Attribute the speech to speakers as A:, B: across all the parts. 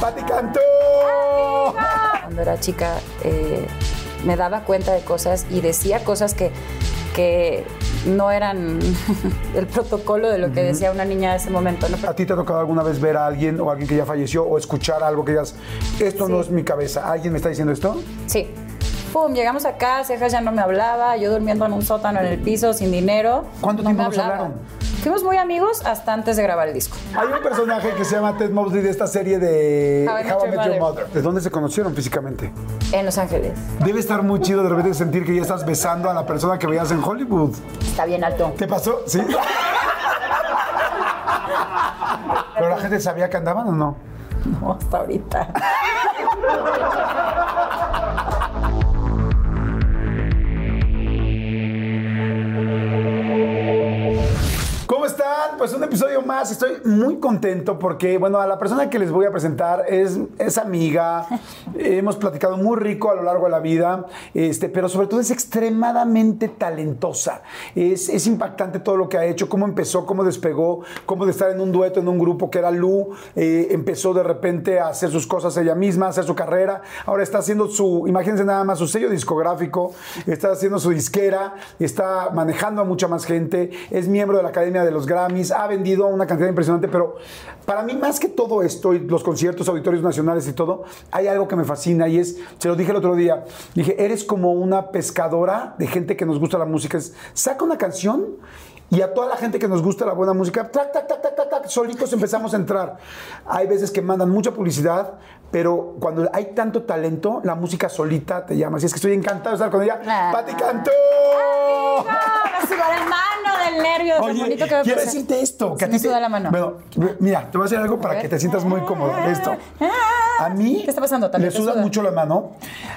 A: ¡Pati cantó!
B: Cuando era chica eh, me daba cuenta de cosas y decía cosas que, que no eran el protocolo de lo que decía una niña de ese momento. ¿no?
A: ¿A ti te ha tocado alguna vez ver a alguien o alguien que ya falleció o escuchar algo que digas, esto no es mi cabeza, ¿alguien me está diciendo esto?
B: Sí. Pum, llegamos acá, Cejas ya no me hablaba, yo durmiendo en un sótano en el piso sin dinero.
A: ¿Cuánto
B: no
A: tiempo
B: me
A: nos hablaron?
B: Fuimos muy amigos hasta antes de grabar el disco.
A: Hay un personaje que se llama Ted Mosley de esta serie de
B: How I Met
A: How I
B: Your
A: Met Your
B: Mother.
A: Mother. ¿De dónde se conocieron físicamente?
B: En Los Ángeles.
A: Debe estar muy chido de repente sentir que ya estás besando a la persona que veías en Hollywood.
B: Está bien alto.
A: ¿Te pasó? ¿Sí? ¿Pero la gente sabía que andaban o no?
B: No, hasta ahorita.
A: Pues un episodio más. Estoy muy contento porque, bueno, a la persona que les voy a presentar es, es amiga. Hemos platicado muy rico a lo largo de la vida, este, pero sobre todo es extremadamente talentosa. Es, es impactante todo lo que ha hecho, cómo empezó, cómo despegó, cómo de estar en un dueto, en un grupo que era Lu, eh, empezó de repente a hacer sus cosas ella misma, a hacer su carrera. Ahora está haciendo su, imagínense nada más, su sello discográfico, está haciendo su disquera, está manejando a mucha más gente, es miembro de la Academia de los Grammys, ha vendido una cantidad impresionante, pero para mí más que todo esto y los conciertos, auditorios nacionales y todo, hay algo que me fascina y es, se lo dije el otro día, dije, eres como una pescadora de gente que nos gusta la música, saca una canción y a toda la gente que nos gusta la buena música, tac, tac, tac, tac, tac, tac, solitos empezamos a entrar. Hay veces que mandan mucha publicidad, pero cuando hay tanto talento, la música solita te llama. Así es que estoy encantado de estar con ella.
B: Ah.
A: ¡Pati cantó!
B: Me la mano del nervio.
A: Oye,
B: bonito que me
A: quiero decirte esto. Que a
B: me
A: ti te-
B: suda la mano.
A: Bueno, mira, te voy a decir algo para que te sientas muy cómodo. Esto. A mí
B: ¿Qué está pasando? ¿También
A: me suda,
B: suda?
A: mucho la mano,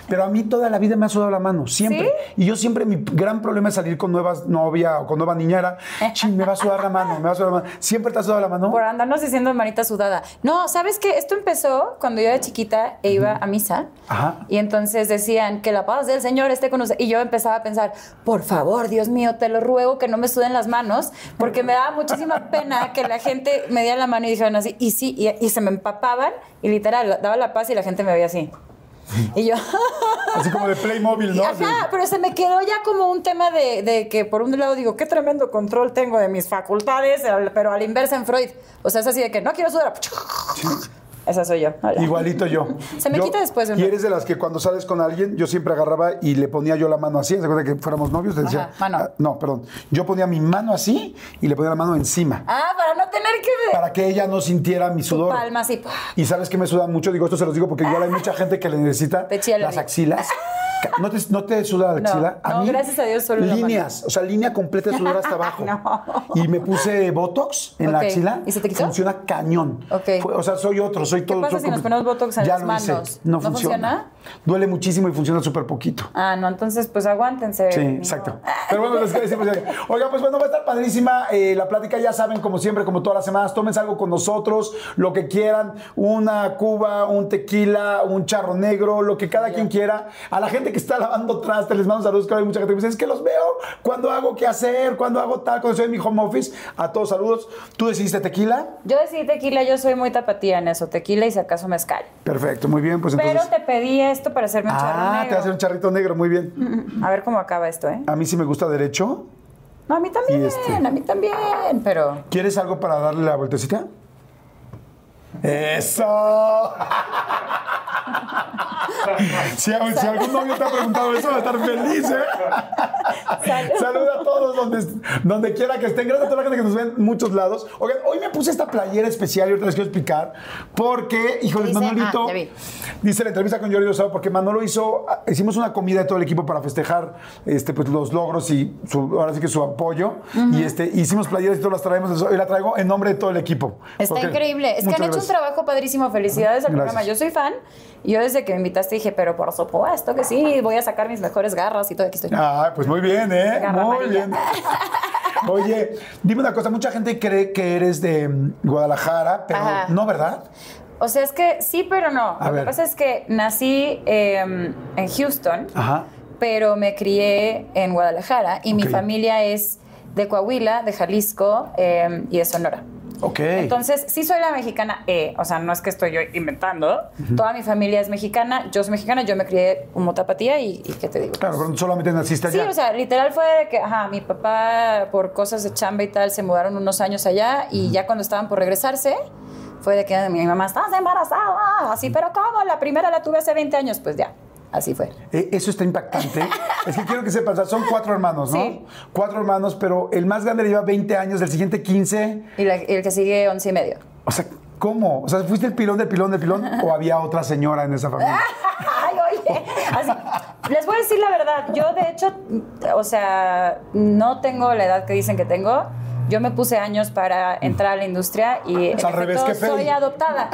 A: pero a mí toda la vida me ha sudado la mano, siempre. Y yo siempre, mi gran problema es salir con nuevas novia o con nueva niñera. Chin, me va a sudar la mano, me va a sudar la mano. ¿Siempre te ha sudado la mano?
B: Por andarnos diciendo manita sudada. No, ¿sabes qué? Esto empezó cuando yo era chiquita e iba a misa.
A: Ajá.
B: Y entonces decían que la paz del Señor esté con usted. Y yo empezaba a pensar, por favor, Dios mío, te lo ruego que no me suden las manos, porque me daba muchísima pena que la gente me diera la mano y dijeran así, y sí, y, y se me empapaban, y literal, daba la paz y la gente me veía así. Y yo,
A: Así como de Playmobil, ¿no?
B: Ajá, pero se me quedó ya como un tema de, de que por un lado digo, qué tremendo control tengo de mis facultades, pero a la inversa en Freud. O sea, es así de que no quiero sudar. Esa soy yo. Hola.
A: Igualito yo.
B: Se me
A: Yo-
B: quita después de un
A: Y eres de las que cuando sales con alguien, yo siempre agarraba y le ponía yo la mano así. ¿Se acuerda que fuéramos novios? Le decía,
B: Ajá, mano.
A: ah, no, perdón. Yo ponía mi mano así y le ponía la mano encima.
B: Ah, para no tener que ver.
A: Para que ella no sintiera mi sudor.
B: palma así.
A: Y sabes que me suda mucho, digo, esto se los digo porque igual hay mucha gente que le necesita
B: Te
A: las axilas. ¿No te, no te suda la
B: No,
A: axila?
B: no, gracias a Dios, solo.
A: Líneas, o sea, línea completa de sudor hasta abajo.
B: No.
A: Y me puse Botox en la axila.
B: ¿Y se te quitó?
A: Funciona cañón.
B: Ok.
A: Fue- o sea, soy otro, soy todo.
B: pasa
A: soy
B: si nos ponemos Botox en
A: Ya
B: las
A: hice.
B: manos?
A: No,
B: ¿No
A: funciona.
B: funciona?
A: Duele muchísimo y funciona súper poquito.
B: Ah, no, entonces pues aguántense.
A: Sí, exacto. Pero bueno, les quiero decir, pues, oiga, pues bueno, va a estar padrísima eh, la plática, ya saben, como siempre, como todas las semanas, tómense algo con nosotros, lo que quieran, una cuba, un tequila, un charro negro, lo que cada quien quiera. A la gente que está lavando trastes, les mando saludos, que hay mucha gente que me dice, es que los veo cuando hago qué hacer, cuando hago tal, cuando estoy en mi home office. A todos saludos. ¿Tú decidiste tequila?
B: Yo decidí tequila, yo soy muy tapatía en eso, tequila y si acaso mezcal.
A: Perfecto, muy bien, pues
B: Pero
A: entonces...
B: te pedí esto para hacerme un
A: Ah, te
B: negro.
A: va a hacer un charrito negro, muy bien.
B: A ver cómo acaba esto, ¿eh?
A: A mí sí me gusta derecho.
B: No, a mí también,
A: este-
B: a mí también, pero...
A: ¿Quieres algo para darle la vueltecita? ¡Eso! Si, si algún novio te ha preguntado eso, va a estar feliz, ¿eh? Saluda a todos donde, donde quiera que estén. Gracias a toda la gente que nos ve en muchos lados. Oigan, hoy me puse esta playera especial y ahorita les quiero explicar. Porque, híjole,
B: Dice-
A: Manolito.
B: ah.
A: Dice la entrevista con Jordi Rosado porque Manolo hizo, hicimos una comida de todo el equipo para festejar este, pues, los logros y su- ahora sí que su apoyo. Y este, hicimos playeras y todas las traemos. Hoy la traigo en nombre de todo el equipo.
B: Está
A: Porque-
B: increíble. Es que han hecho. Un trabajo padrísimo. Felicidades al programa. Yo soy fan. Yo desde que me invitaste dije, pero por supuesto que sí, voy a sacar mis mejores garras y todo. Aquí estoy.
A: Ah, pues muy bien, ¿eh?
B: Garra
A: muy
B: amarilla.
A: bien. Oye, dime una cosa, mucha gente cree que eres de mm, Guadalajara, pero
B: Ajá.
A: no, ¿verdad?
B: O sea, es que sí, pero no.
A: A
B: Lo
A: ver.
B: que pasa es que nací eh, en Houston,
A: Ajá.
B: pero me crié en Guadalajara y mi familia es de Coahuila, de Jalisco eh, y de Sonora.
A: Ok.
B: Entonces, sí soy la mexicana, eh, o sea, no es que estoy yo inventando. Toda mi familia es mexicana, yo soy mexicana, yo me crié como tapatía y, y ¿qué te digo?
A: claro, pero solamente naciste
B: Sí,
A: allá.
B: o sea, literal fue de que, ajá, mi papá por cosas de chamba y tal se mudaron unos años allá y ya cuando estaban por regresarse fue de que mi mamá, estás embarazada, así, pero ¿cómo? La primera la tuve hace 20 años, pues ya, así fue.
A: Eh, eso está impactante. es que quiero que sepas, son cuatro hermanos, ¿no?
B: Sí.
A: Cuatro hermanos, pero el más grande le lleva 20 años, el siguiente 15.
B: Y, la- y el que sigue 11 y medio.
A: O sea, ¿cómo? O sea, ¿fuiste el pilón del pilón del pilón o había otra señora en esa familia?
B: Ay, oye, así, les voy a decir la verdad, yo de hecho, o sea, no tengo la edad que dicen que tengo. Yo me puse años para entrar a la industria y en
A: al revés que
B: soy adoptada.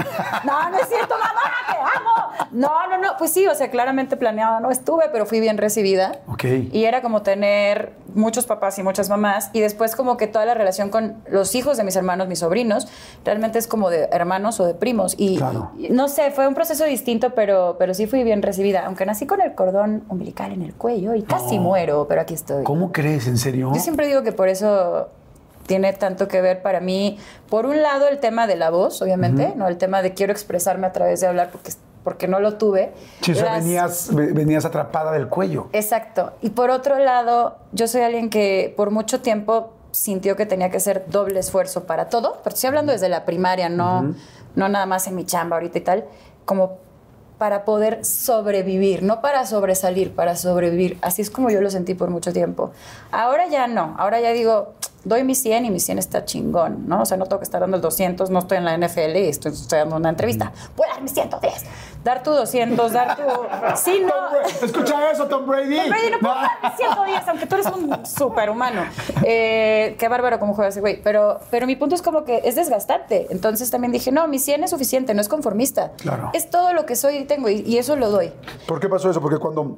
B: No, no es cierto, mamá, te amo. No, no, no, pues sí, o sea, claramente planeada no estuve, pero fui bien recibida.
A: Ok.
B: Y era como tener muchos papás y muchas mamás y después como que toda la relación con los hijos de mis hermanos, mis sobrinos, realmente es como de hermanos o de primos. Y,
A: Claro.
B: y no sé, fue un proceso distinto, pero, pero sí fui bien recibida, aunque nací con el cordón umbilical en el cuello y casi muero, pero aquí estoy.
A: ¿Cómo crees? ¿En serio?
B: Yo siempre digo que por eso tiene tanto que ver para mí, por un lado el tema de la voz, obviamente, no el tema de quiero expresarme a través de hablar porque, porque no lo tuve.
A: Sí, o sea,
B: Las-
A: venías, ve- venías atrapada del cuello.
B: Exacto. Y por otro lado, yo soy alguien que por mucho tiempo sintió que tenía que hacer doble esfuerzo para todo, pero estoy hablando desde la primaria, no, no nada más en mi chamba ahorita y tal, como para poder sobrevivir, no para sobresalir, para sobrevivir. Así es como yo lo sentí por mucho tiempo. Ahora ya no, ahora ya digo, doy mi 100 y mi 100 está chingón, ¿no? O sea, no tengo que estar dando el 200, no estoy en la NFL y estoy, estoy dando una entrevista. Voy a dar mi 110. Dar tu 200, dar tu... Sí, no...
A: Escucha eso, Tom Brady.
B: Tom Brady no puedo dar mis 110, aunque tú eres un superhumano. Eh, qué bárbaro cómo juega ese güey. Pero, pero mi punto es como que es desgastante. Entonces también dije, no, mi 100 es suficiente, no es conformista.
A: Claro.
B: Es todo lo que soy y tengo y, y eso lo doy.
A: ¿Por qué pasó eso? Porque cuando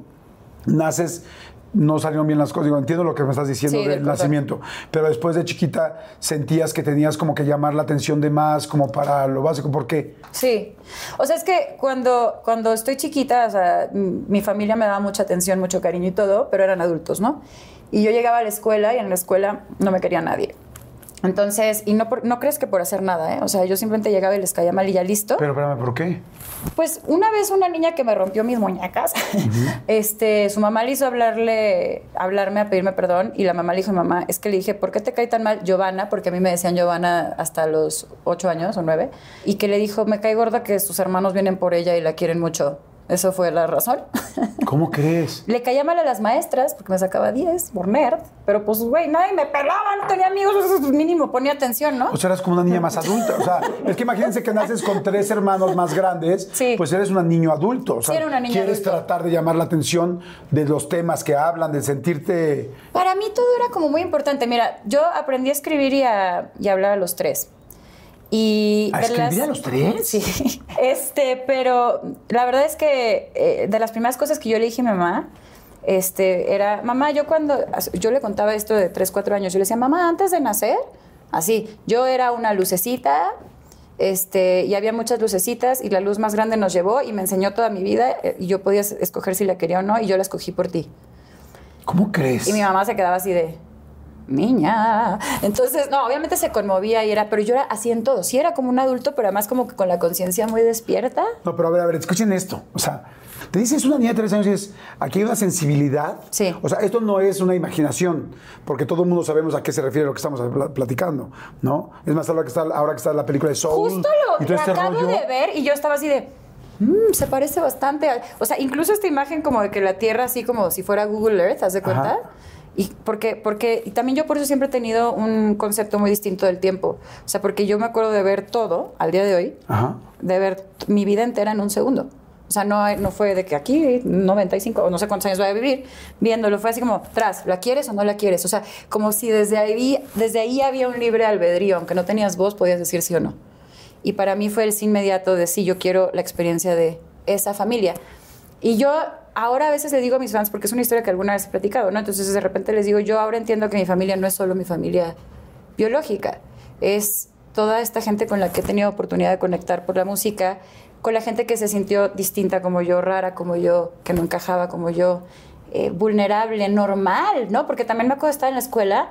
A: naces no salieron bien las cosas. Digo, entiendo lo que me estás diciendo
B: Sí,
A: del nacimiento, pero después de chiquita sentías que tenías como que llamar la atención de más, como para lo básico. ¿Por qué?
B: Sí. O sea, es que cuando, cuando estoy chiquita, o sea, mi familia me daba mucha atención, mucho cariño y todo, pero eran adultos, ¿no? Y yo llegaba a la escuela y en la escuela no me quería nadie. Entonces, y no, por- no crees que por hacer nada, ¿eh? O sea, yo simplemente llegaba y les caía mal y ya listo.
A: Pero espérame, ¿por qué?
B: Pues una vez una niña que me rompió mis muñecas, este, su mamá le hizo hablarle, hablarme a pedirme perdón y la mamá le dijo, mamá, es que le dije, ¿por qué te cae tan mal Giovanna? Porque a mí me decían Giovanna hasta los ocho años o nueve. Y que le dijo, me cae gorda que sus hermanos vienen por ella y la quieren mucho. Eso fue la razón.
A: ¿Cómo crees?
B: le caía mal a las maestras porque me sacaba 10 por nerd, pero pues, güey, nadie me pelaba, no tenía amigos, eso es mínimo, ponía atención, ¿no?
A: O sea, eras como una niña más adulta. O sea, es que imagínense que naces con tres hermanos más grandes,
B: Sí.
A: pues eres un niño adulto. O sea,
B: Sí, era una niña
A: quieres
B: adulta.
A: tratar de llamar la atención de los temas que hablan, de sentirte...
B: Para mí todo era como muy importante. Mira, yo aprendí a escribir y a, y a hablar a los tres. Y
A: ¿A escribir a los tres?
B: Sí. Este, pero la verdad es que eh, de las primeras cosas que yo le dije a mi mamá, este, era, mamá, yo cuando, yo le contaba esto de 3, 4 años, yo le decía, mamá, antes de nacer, así, yo era una lucecita, este, y había muchas lucecitas, y la luz más grande nos llevó y me enseñó toda mi vida, eh, y yo podía escoger si la quería o no, y yo la escogí por ti.
A: ¿Cómo crees?
B: Y mi mamá se quedaba así de, niña. Entonces, no, obviamente se conmovía y era, pero yo era así en todo. Sí era como un adulto, pero además como que con la conciencia muy despierta.
A: No, pero a ver, a ver, escuchen esto. O sea, te dices una niña de tres años y dices, aquí hay una sensibilidad.
B: Sí.
A: O sea, esto no es una imaginación, porque todo el mundo sabemos a qué se refiere lo que estamos pla- platicando, ¿no? Es más, ahora que está, ahora que está la película de Soul.
B: Justo lo, lo
A: este
B: acabo
A: rollo.
B: de ver y yo estaba así de. "Mm, se parece bastante. a-". O sea, incluso esta imagen como de que la Tierra así como si fuera Google Earth, ¿haz de cuenta?
A: Ajá.
B: Y porque, porque, y también yo por eso siempre he tenido un concepto muy distinto del tiempo. O sea, porque yo me acuerdo de ver todo al día de hoy,
A: Ajá.
B: de ver mi vida entera en un segundo. O sea, no, no fue de que aquí 95 o no sé cuántos años voy a vivir viéndolo. Fue así como, tras, ¿la quieres o no la quieres? O sea, como si desde ahí, desde ahí había un libre albedrío. Aunque no tenías voz, podías decir sí o no. Y para mí fue el sí inmediato de sí, yo quiero la experiencia de esa familia. Y yo ahora a veces le digo a mis fans, porque es una historia que alguna vez he platicado, ¿no? Entonces de repente les digo, yo ahora entiendo que mi familia no es solo mi familia biológica, es toda esta gente con la que he tenido oportunidad de conectar por la música, con la gente que se sintió distinta como yo, rara como yo, que no encajaba como yo, eh, vulnerable, normal, ¿no? Porque también me acuerdo estar en la escuela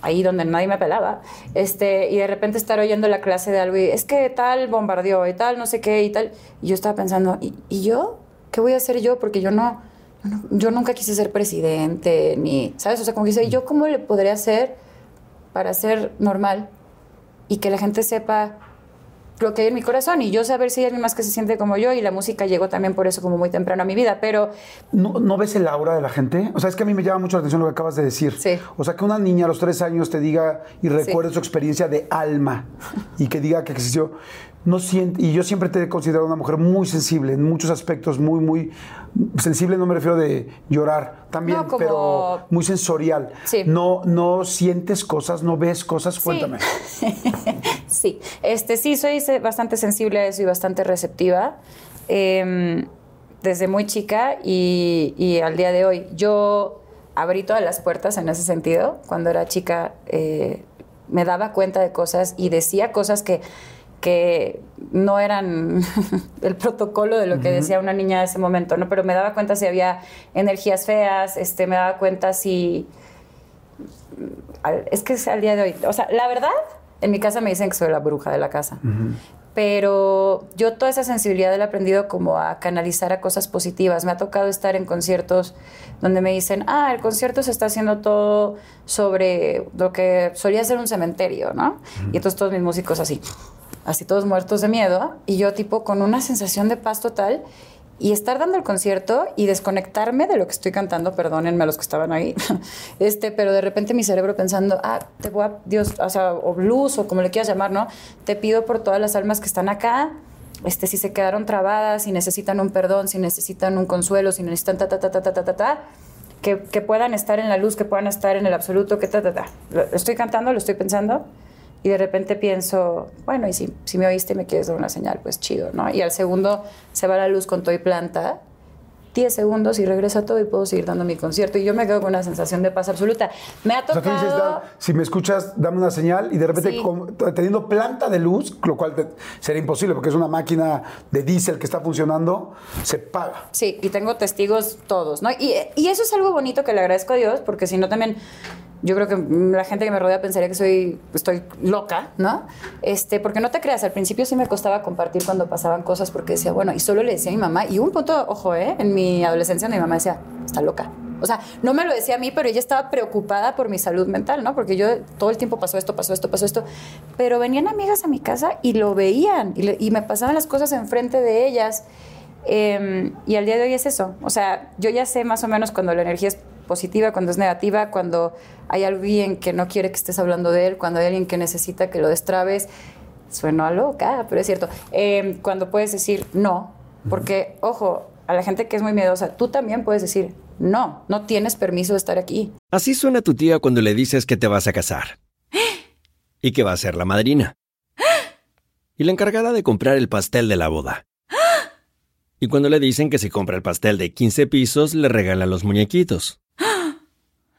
B: ahí donde nadie me pelaba, este, y de repente estar oyendo la clase de algo y es que tal bombardeó y tal, no sé qué y tal, y yo estaba pensando, ¿y, y yo? ¿Qué voy a hacer yo? Porque yo no, yo no- yo nunca quise ser presidente, ni, ¿sabes? O sea, como que dice, ¿yo cómo le podría hacer para ser normal y que la gente sepa lo que hay en mi corazón y yo saber si hay alguien más que se siente como yo y la música llegó también por eso como muy temprano a mi vida, pero
A: ¿No, ¿No ves el aura de la gente? O sea, es que a mí me llama mucho la atención lo que acabas de decir.
B: Sí.
A: O sea, que una niña a los tres años te diga y recuerde su experiencia de alma y que diga que existió. No siente, y yo siempre te he considerado una mujer muy sensible en muchos aspectos, muy, muy sensible, no me refiero de llorar también,
B: No, como-
A: pero muy sensorial.
B: Sí.
A: No, no sientes cosas, no ves cosas, cuéntame.
B: Sí, este, sí, soy bastante sensible a eso y bastante receptiva em, desde muy chica y, y al día de hoy. Yo abrí todas las puertas en ese sentido. Cuando era chica eh, me daba cuenta de cosas y decía cosas que, que no eran el protocolo de lo que decía una niña de ese momento, ¿no? Pero me daba cuenta si había energías feas, este, me daba cuenta si es que es al día de hoy. O sea, la verdad, en mi casa me dicen que soy la bruja de la casa. Pero yo toda esa sensibilidad la he aprendido como a canalizar a cosas positivas. Me ha tocado estar en conciertos donde me dicen, ah, el concierto se está haciendo todo sobre lo que solía ser un cementerio, ¿no? Y entonces todos mis músicos así, así todos muertos de miedo, y yo tipo con una sensación de paz total y estar dando el concierto y desconectarme de lo que estoy cantando, perdónenme a los que estaban ahí, este, pero de repente mi cerebro pensando, ah, te voy a, Dios, o sea, o blues, o como le quieras llamar, ¿no? Te pido por todas las almas que están acá, este, si se quedaron trabadas, si necesitan un perdón, si necesitan un consuelo, si necesitan ta, ta, ta, ta, ta, ta, ta, ta que, que puedan estar en la luz, que puedan estar en el absoluto, que ta, ta, ta. Lo estoy cantando, lo estoy pensando, y de repente pienso, bueno, y si, si me oíste y me quieres dar una señal, pues chido, ¿no? Y al segundo se va la luz con todo y planta, 10 segundos y regresa todo y puedo seguir dando mi concierto. Y yo me quedo con una sensación de paz absoluta. Me ha
A: O sea, tú
B: tocado...
A: dices, da- si me escuchas, dame una señal y de repente
B: Sí.
A: con- teniendo planta de luz, lo cual te- sería imposible porque es una máquina de diésel que está funcionando, se paga.
B: Sí, y tengo testigos todos, ¿no? Y, y eso es algo bonito que le agradezco a Dios, porque si no también yo creo que la gente que me rodea pensaría que soy estoy loca, ¿no? Este, porque no te creas, al principio sí me costaba compartir cuando pasaban cosas porque decía, bueno, y solo le decía a mi mamá, y un punto, ojo, ¿eh? En mi adolescencia mi mamá decía, está loca. O sea, no me lo decía a mí, pero ella estaba preocupada por mi salud mental, ¿no? Porque yo todo el tiempo pasó esto, pasó esto, pasó esto. Pero venían amigas a mi casa y lo veían y me pasaban las cosas enfrente de ellas. Eh, y al día de hoy es eso. O sea, yo ya sé más o menos cuando la energía es positiva, cuando es negativa, cuando hay alguien que no quiere que estés hablando de él, cuando hay alguien que necesita que lo destrabes. Sueno a loca, pero es cierto. Eh, cuando puedes decir no, porque, ojo, a la gente que es muy miedosa, tú también puedes decir no, no tienes permiso de estar aquí.
C: Así suena tu tía cuando le dices que te vas a casar. Y que va a ser la madrina. Y la encargada de comprar el pastel de la boda. Y cuando le dicen que si compra el pastel de 15 pisos, le regalan los muñequitos.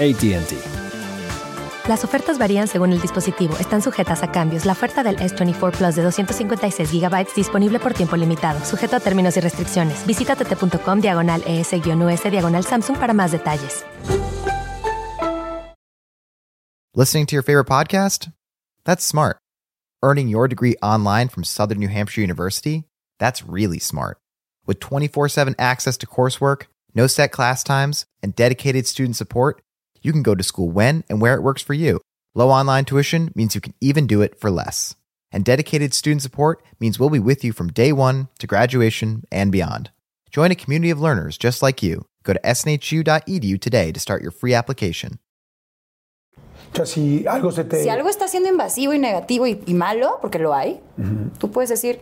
C: ATT.
D: Las ofertas varían según el dispositivo. Están sujetas a cambios. La oferta del S24 Plus de 256 GB disponible por tiempo limitado, sujeto a términos y restricciones. Visita tt.com diagonal ES-US diagonal Samsung para más detalles.
E: Listening to your favorite podcast? That's smart. Earning your degree online from Southern New Hampshire University? That's really smart. With 24 7 access to coursework, no set class times, and dedicated student support, you can go to school when and where it works for you. Low online tuition means you can even do it for less. And dedicated student support means we'll be with you from day one to graduation and beyond. Join a community of learners just like you. Go to snhu.edu today to start your free application.
A: O sea, si algo se te...
B: Si algo está siendo invasivo y negativo y, y malo, porque lo hay, tú puedes decir,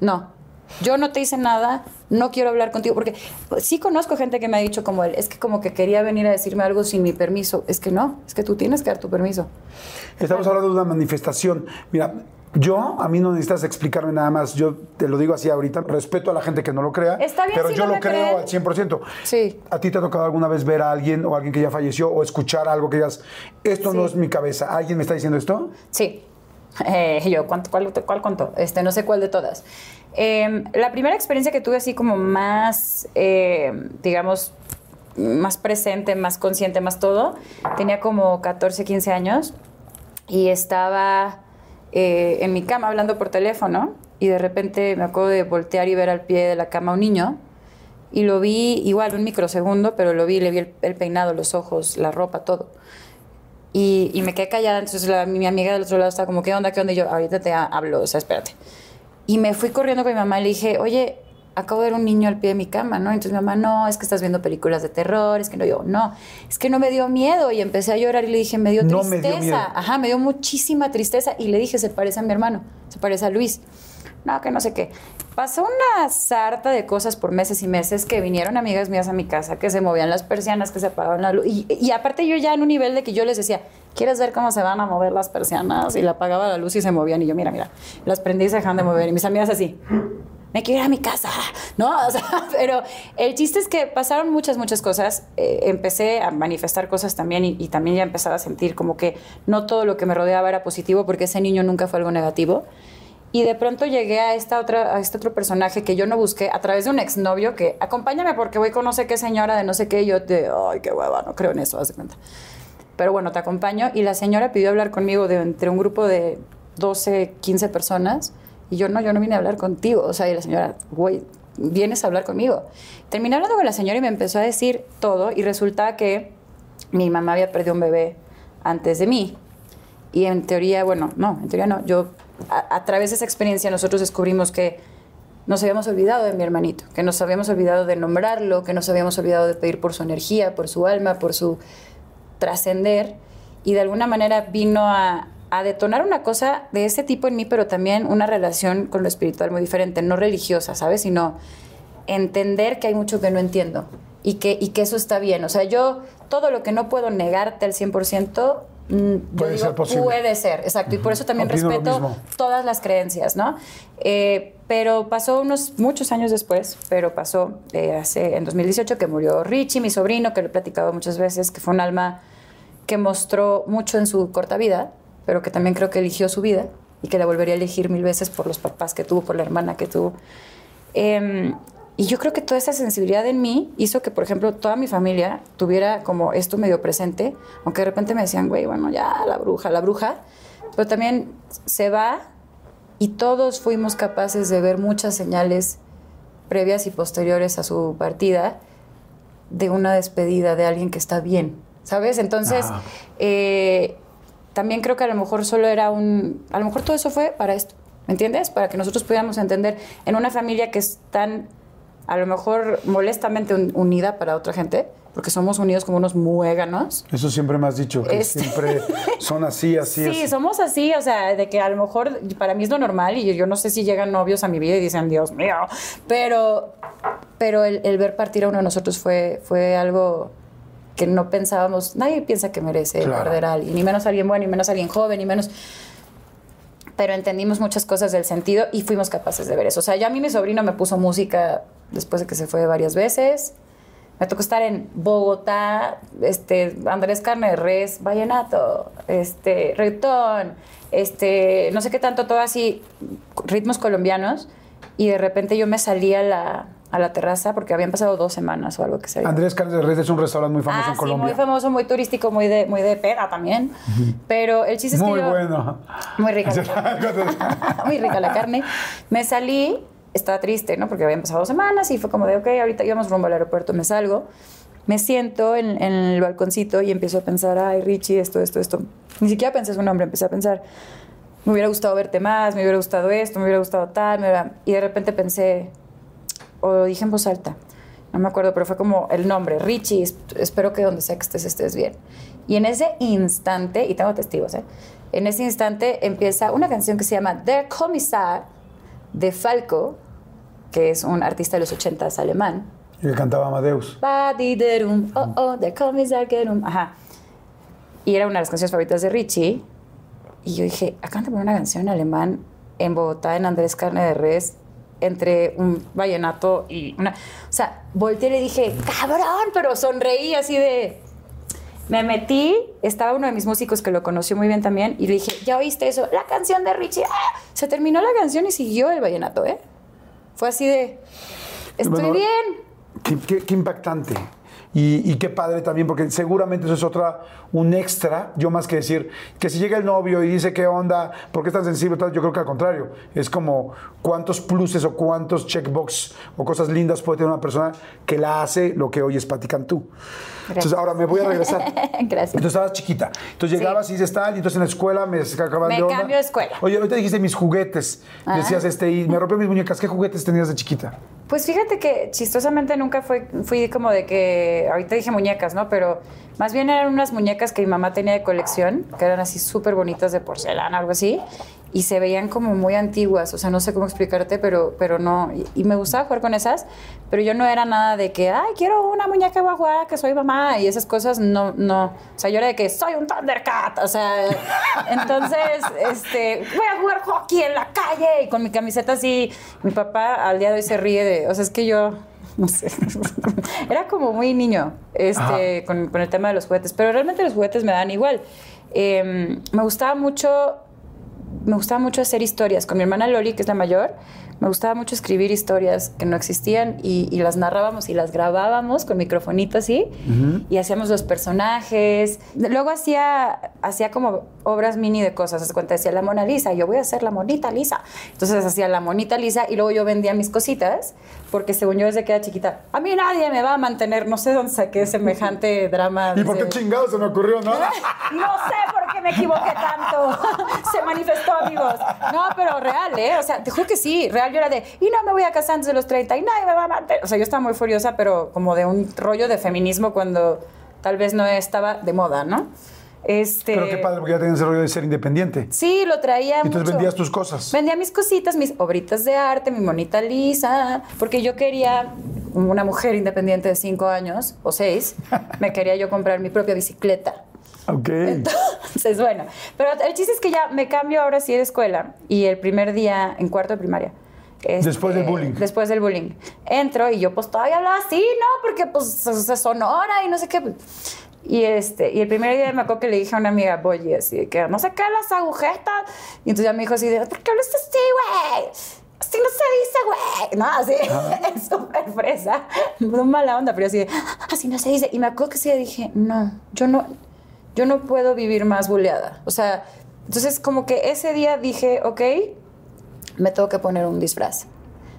B: no, yo no te hice nada, no quiero hablar contigo, porque sí conozco gente que me ha dicho como él, es que como que quería venir a decirme algo sin mi permiso. Es que no, es que tú tienes que dar tu permiso.
A: Estamos hablando de una manifestación. Mira, yo, a mí no necesitas explicarme nada más. Yo te lo digo así ahorita. Respeto a la gente que no lo crea.
B: Está bien
A: Pero
B: si
A: yo
B: no
A: lo creo al 100%.
B: Sí.
A: ¿A ti te ha tocado alguna vez ver a alguien o alguien que ya falleció o escuchar algo que digas, esto no es mi cabeza? ¿Alguien me está diciendo esto?
B: Sí. Eh, yo, ¿cuánto- cuál, cuál contó? Este, no sé cuál de todas. Eh, la primera experiencia que tuve así como más, eh, digamos, más presente, más consciente, más todo, tenía como 14, 15 años y estaba eh, en mi cama hablando por teléfono y de repente me acuerdo de voltear y ver al pie de la cama a un niño y lo vi igual un microsegundo, pero lo vi, le vi el, peinado, los ojos, la ropa, todo. Y, me quedé callada, entonces mi amiga del otro lado estaba como, ¿qué onda, qué onda? Y yo, ahorita te ha- hablo, o sea, espérate. Y me fui corriendo con mi mamá y le dije, oye, acabo de ver un niño al pie de mi cama, ¿no? Entonces mi mamá, no, es que estás viendo películas de terror, es que no, yo, no, es que no me dio miedo. Y empecé a llorar y le dije, me dio
A: No me
B: tristeza.
A: dio miedo.
B: Ajá, me dio muchísima tristeza. Y le dije, se parece a mi hermano, se parece a Luis. No, que no sé qué. Pasó una sarta de cosas por meses y meses que vinieron amigas mías a mi casa, que se movían las persianas, que se apagaban la luz. Y, y aparte yo ya en un nivel de que yo les decía, ¿quieres ver cómo se van a mover las persianas? Y le apagaba la luz y se movían. Y yo, mira, mira, las prendí y se dejan de mover. Y mis amigas así, me quiero ir a mi casa, ¿no? O sea, pero el chiste es que pasaron muchas, muchas cosas. Eh, empecé a manifestar cosas también y, y también ya empezaba a sentir como que no todo lo que me rodeaba era positivo porque ese niño nunca fue algo negativo. Y de pronto llegué a, esta otra, a este otro personaje que yo no busqué a través de un exnovio que acompáñame porque voy con no sé qué señora de no sé qué y yo te, ay, qué hueva, no creo en eso, haz de cuenta. Pero bueno, te acompaño y la señora pidió hablar conmigo de entre un grupo de 12, 15 personas y yo no, yo no vine a hablar contigo. O sea, y la señora, güey, vienes a hablar conmigo. Terminé hablando con la señora y me empezó a decir todo y resulta que mi mamá había perdido un bebé antes de mí. Y en teoría, bueno, no, en teoría no. Yo, a, a través de esa experiencia, nosotros descubrimos que nos habíamos olvidado de mi hermanito, que nos habíamos olvidado de nombrarlo, que nos habíamos olvidado de pedir por su energía, por su alma, por su trascender. Y de alguna manera vino a, a detonar una cosa de ese tipo en mí, pero también una relación con lo espiritual muy diferente, no religiosa, ¿sabes? Sino entender que hay mucho que no entiendo y que, y que eso está bien. O sea, yo todo lo que no puedo negarte al 100%, mm,
A: Puede
B: digo,
A: ser posible.
B: puede ser, exacto. Y por eso también
A: Opino
B: respeto todas las creencias, ¿no? Eh, pero pasó unos muchos años después, pero pasó eh, hace, en 2018 que murió Richie, mi sobrino, que lo he platicado muchas veces, que fue un alma que mostró mucho en su corta vida, pero que también creo que eligió su vida y que la volvería a elegir mil veces por los papás que tuvo, por la hermana que tuvo. Em, y yo creo que toda esa sensibilidad en mí hizo que, por ejemplo, toda mi familia tuviera como esto medio presente, aunque de repente me decían, güey, bueno, ya la bruja, la bruja, pero también se va y todos fuimos capaces de ver muchas señales previas y posteriores a su partida de una despedida de alguien que está bien, ¿sabes? Entonces,
A: Ajá.
B: eh, también creo que a lo mejor solo era un, a lo mejor todo eso fue para esto, ¿me entiendes? Para que nosotros pudiéramos entender en una familia que es tan, a lo mejor molestamente un- unida para otra gente, porque somos unidos como unos muéganos.
A: Eso siempre me has dicho, que
B: Este-
A: siempre son así, así.
B: Sí,
A: así.
B: somos así, o sea, de que a lo mejor para mí es lo normal y yo no sé si llegan novios a mi vida y dicen, Dios mío, pero, pero el, el ver partir a uno de nosotros fue, fue algo que no pensábamos, nadie piensa que merece
A: Claro.
B: perder a alguien, ni menos a alguien bueno, ni menos a alguien joven, ni menos pero entendimos muchas cosas del sentido y fuimos capaces de ver eso. O sea, ya a mí mi sobrino me puso música después de que se fue varias veces. Me tocó estar en Bogotá, este, Andrés Carne de Res, Vallenato, este, reggaetón, este, no sé qué tanto, todo así, ritmos colombianos. Y de repente yo me salí a la, a la terraza porque habían pasado dos semanas o algo que se
A: Andrés Carnes de Res es un restaurante muy famoso
B: Ah,
A: en
B: sí,
A: Colombia.
B: muy famoso, muy turístico, muy de, muy de peda también. Pero el chiste es
A: Muy
B: que yo...
A: bueno.
B: Muy rica. la carne. Muy rica la carne. Me salí, estaba triste, ¿no? Porque habían pasado dos semanas y fue como de, ok, ahorita íbamos rumbo al aeropuerto, me salgo, me siento en, en el balconcito y empiezo a pensar, ay, Richie, esto, esto, esto. Ni siquiera pensé su nombre, empecé a pensar, me hubiera gustado verte más, me hubiera gustado esto, me hubiera gustado tal, me hubiera- y de repente pensé, o lo dije en voz alta, no me acuerdo, pero fue como el nombre, Richie, es- espero que donde sea que estés estés bien. Y en ese instante, y tengo testigos, ¿eh? en ese instante empieza una canción que se llama Der Kommissar de Falco, que es un artista de los 80s alemán.
A: Y le cantaba Amadeus.
B: Badiderum, oh, oh, der Kommissar gerum. Ajá. Y era una de las canciones favoritas de Richie. Y yo dije, acaban de poner una canción en alemán en Bogotá, en Andrés Carne de Res, entre un vallenato y una... O sea, volteé y le dije, cabrón, pero sonreí así de... Me metí, estaba uno de mis músicos que lo conoció muy bien también, y le dije, ¿ya oíste eso? La canción de Richie. ¡Ah! Se terminó la canción y siguió el vallenato, ¿eh? Fue así de, estoy
A: Bueno,
B: bien.
A: Qué, qué- qué impactante. Y, qué padre también, porque seguramente eso es otra, un extra, yo más que decir, que si llega el novio y dice qué onda, por qué es tan sensible, tal, yo creo que al contrario, es como cuántos pluses o cuántos checkbox o cosas lindas puede tener una persona que la hace lo que hoy es Pati Cantú. Entonces ahora me voy a regresar.
B: Gracias.
A: Entonces estabas chiquita. Entonces
B: Sí.
A: llegabas y dices tal, y entonces en la escuela me sacaban
B: Me
A: de onda.
B: cambio de escuela.
A: Oye, ahorita dijiste mis juguetes.
B: Ah.
A: Decías este, y me rompió mis muñecas. ¿Qué juguetes tenías de chiquita?
B: Pues fíjate que chistosamente nunca fue, fui como de que, ahorita dije muñecas, ¿no? Pero más bien eran unas muñecas que mi mamá tenía de colección, que eran así súper bonitas de porcelana, algo así, y se veían como muy antiguas, o sea, no sé cómo explicarte, pero, pero no, y, y me gustaba jugar con esas, pero yo no era nada de que, ay, quiero una muñeca voy a jugar, que soy mamá, y esas cosas, no, no, o sea, yo era de que soy un Thundercat, o sea, entonces, este, voy a jugar hockey en la calle, y con mi camiseta así, mi papá al día de hoy se ríe de, o sea, es que yo, no sé, era como muy niño este, con, con el tema de los juguetes, pero realmente los juguetes me dan igual. Eh, me gustaba mucho, me gustaba mucho hacer historias. Con mi hermana Loli, que es la mayor, me gustaba mucho escribir historias que no existían y, y las narrábamos y las grabábamos con microfonito así y hacíamos los personajes. Luego hacía, hacía como obras mini de cosas. De cuenta, decía la Mona Lisa, yo voy a hacer la monita Lisa. Entonces hacía la monita Lisa y luego yo vendía mis cositas porque según yo desde que era chiquita, a mí nadie me va a mantener. No sé dónde saqué semejante drama.
A: ¿Y por qué chingados se me ocurrió, no?
B: no sé por qué me equivoqué tanto. Se manifestó, amigos. No, pero real, ¿eh? O sea, te juro que sí. Real, yo era de, y no me voy a casar antes de los 30 y nadie me va a mantener. O sea, yo estaba muy furiosa, pero como de un rollo de feminismo cuando tal vez no estaba de moda, ¿no? Este...
A: Pero qué padre, porque ya tenías el rollo de ser independiente.
B: Sí, lo traía
A: entonces
B: mucho.
A: vendías tus cosas.
B: Vendía mis cositas, mis obritas de arte, mi monita lisa, porque yo quería, una mujer independiente de cinco años o seis, me quería yo comprar mi propia bicicleta.
A: Ok.
B: Entonces, bueno, pero el chiste es que ya me cambio ahora sí de escuela y el primer día en cuarto de primaria. este,
A: Después del bullying.
B: Después del bullying. Entro y yo pues todavía hablaba así, ¿no? Porque pues se sonora y no sé qué. Y, este, y el primer día me acuerdo que le dije a una amiga, Boye, así de que no sé qué, las agujetas. Y entonces ya me dijo así de, ¿por qué hablas así, güey? Así no se dice, güey. No, así, es súper fresa. Mala onda, pero así de, así no se dice. Y me acuerdo que sí dije, no, yo no, yo no puedo vivir más buleada. O sea, entonces como que ese día dije, ok, me tengo que poner un disfraz.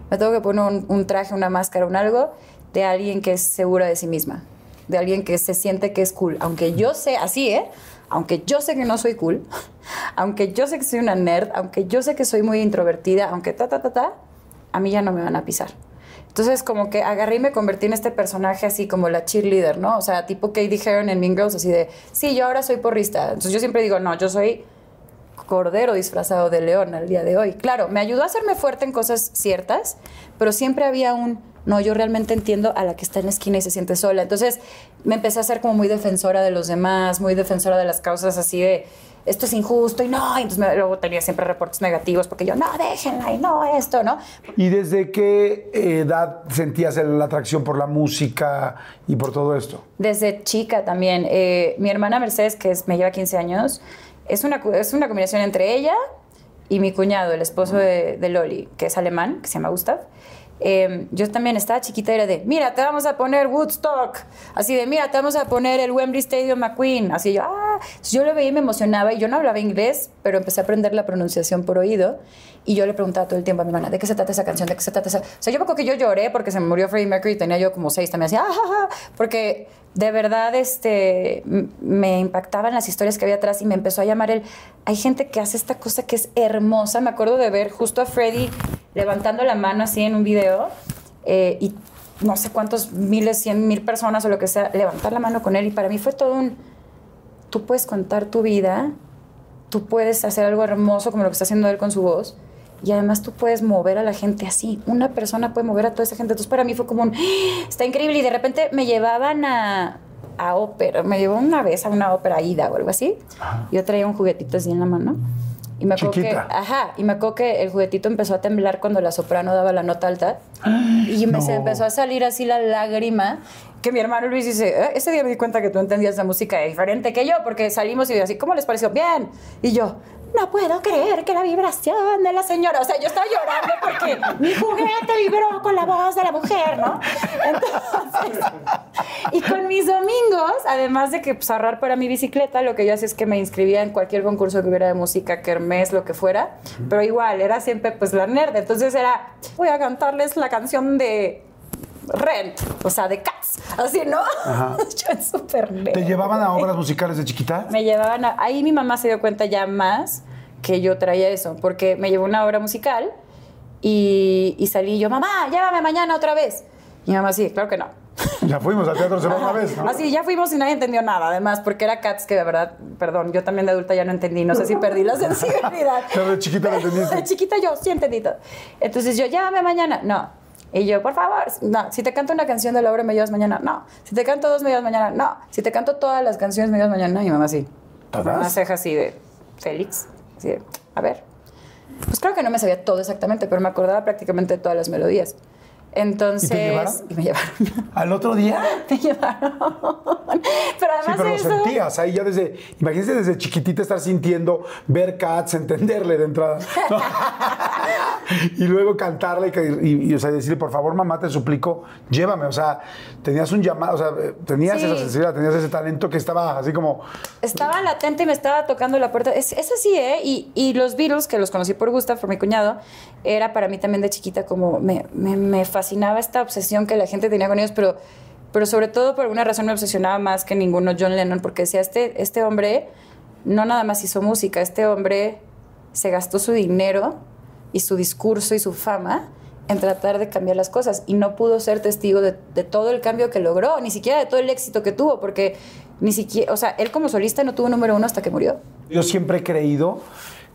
B: Me tengo que poner un, un traje, una máscara, un algo de alguien que es segura de sí misma. De alguien que se siente que es cool. Aunque yo sé, así, ¿eh? Aunque yo sé que no soy cool, aunque yo sé que soy una nerd, aunque yo sé que soy muy introvertida, aunque ta, ta, ta, ta, a mí ya no me van a pisar. Entonces, como que agarré y me convertí en este personaje así como la cheerleader, ¿no? O sea, tipo Katie Heron en Mean Girls, así de, sí, yo ahora soy porrista. Entonces, yo siempre digo, no, yo soy cordero disfrazado de león al día de hoy. Claro, me ayudó a hacerme fuerte en cosas ciertas, pero siempre había un no, yo realmente entiendo a la que está en la esquina y se siente sola. Entonces me empecé a ser como muy defensora de los demás, muy defensora de las causas así de esto es injusto y no, y entonces me- luego tenía siempre reportes negativos porque yo, no, déjenla y no, esto, ¿no?
A: ¿Y desde qué edad sentías la atracción por la música y por todo esto?
B: Desde chica también. Eh, mi hermana Mercedes, que es- me lleva 15 años, es una, es una combinación entre ella y mi cuñado, el esposo de, de Loli, que es alemán, que se llama Gustav. Eh, yo también estaba chiquita y era de, mira, te vamos a poner Woodstock. Así de, mira, te vamos a poner el Wembley Stadium McQueen. Así yo, ah. Entonces yo lo veía y me emocionaba. Y yo no hablaba inglés, pero empecé a aprender la pronunciación por oído. Y yo le preguntaba todo el tiempo a mi hermana, ¿de qué se trata esa canción? ¿De qué se trata esa? O sea, yo me acuerdo que yo lloré porque se me murió Freddie Mercury y tenía yo como seis. También hacía, ah, ah, ah", porque de verdad este, me impactaban las historias que había atrás y me empezó a llamar el... Hay gente que hace esta cosa que es hermosa. Me acuerdo de ver justo a Freddie levantando la mano así en un video eh, y no sé cuántos miles, cien mil personas o lo que sea, levantar la mano con él. Y para mí fue todo un... Tú puedes contar tu vida, tú puedes hacer algo hermoso como lo que está haciendo él con su voz. Y además tú puedes mover a la gente así. Una persona puede mover a toda esa gente. Entonces para mí fue como un... ¡Ah! Está increíble. Y de repente me llevaban a, a ópera. Me llevó una vez a una ópera ida o algo así. Yo traía un juguetito así en la mano. Y me acuerdo que,
A: Chiquita.
B: ajá, y me acuerdo que el juguetito empezó a temblar cuando la soprano daba la nota alta. Y me se
A: no.
B: empezó a salir así la lágrima. Que mi hermano Luis dice, "Eh, ese día me di cuenta que tú entendías la música diferente que yo, porque salimos y así, ¿cómo les pareció? Bien. Y yo, no puedo creer que la vibración de la señora, o sea, yo estaba llorando porque mi juguete vibró con la voz de la mujer, ¿no? Entonces, y con mis domingos, además de que pues, ahorrar para mi bicicleta, lo que yo hacía es que me inscribía en cualquier concurso que hubiera de música, kermés, lo que fuera, pero igual, era siempre pues la nerd, entonces era, voy a cantarles la canción de Rent, o sea, de Cats, así, ¿no? yo es súper nerd.
A: ¿Te llevaban a obras musicales de chiquita?
B: Me llevaban a, ahí mi mamá se dio cuenta ya más que yo traía eso, porque me llevó una obra musical y, y salí yo, mamá, llévame mañana otra vez. Y mi mamá, sí, claro que no.
A: Ya fuimos al teatro solo una
B: Ajá.
A: vez, ¿no?
B: Así, ya fuimos y nadie entendió nada, además, porque era Cats que de verdad, perdón, yo también de adulta ya no entendí, no sé si perdí la sensibilidad.
A: Pero de chiquita lo entendiste.
B: De chiquita yo sí entendí todo. Entonces yo, llámame mañana, no. Y yo, por favor, no. Si te canto una canción de la obra, me llevas mañana, no. Si te canto dos, me llevas mañana, no. Si te canto todas las canciones, me llevas mañana. Y mi mamá con
A: ¿Todas?
B: una ceja así de, Félix, así de, a ver. Pues claro que no me sabía todo exactamente, pero me acordaba prácticamente de todas las melodías. Entonces,
A: llevaron?
B: y me llevaron.
A: ¿Al otro día?
B: Me llevaron. Pero
A: Sí,
B: además
A: pero
B: de
A: lo
B: eso.
A: sentías ahí ya desde, imagínense desde chiquitita estar sintiendo, ver Cats, entenderle de entrada. y luego cantarle y, y- y, o sea, decirle, por favor, mamá, te suplico, llévame. O sea, tenías un llamado, o sea, tenías
B: Sí.
A: esa sensibilidad, tenías ese talento que estaba así como,
B: Estaba latente y me estaba tocando la puerta. Es, es así, ¿eh? Y, y los Beatles, que los conocí por Gustav, por mi cuñado, era para mí también de chiquita como me, me- fascinaba esta obsesión que la gente tenía con ellos, pero, pero sobre todo por alguna razón me obsesionaba más que ninguno John Lennon, porque decía, este, este hombre no nada más hizo música, este hombre se gastó su dinero y su discurso y su fama en tratar de cambiar las cosas y no pudo ser testigo de todo el cambio que logró, ni siquiera de todo el éxito que tuvo, porque ni siquiera, o sea, él como solista no tuvo número uno hasta que murió.
A: yo siempre he creído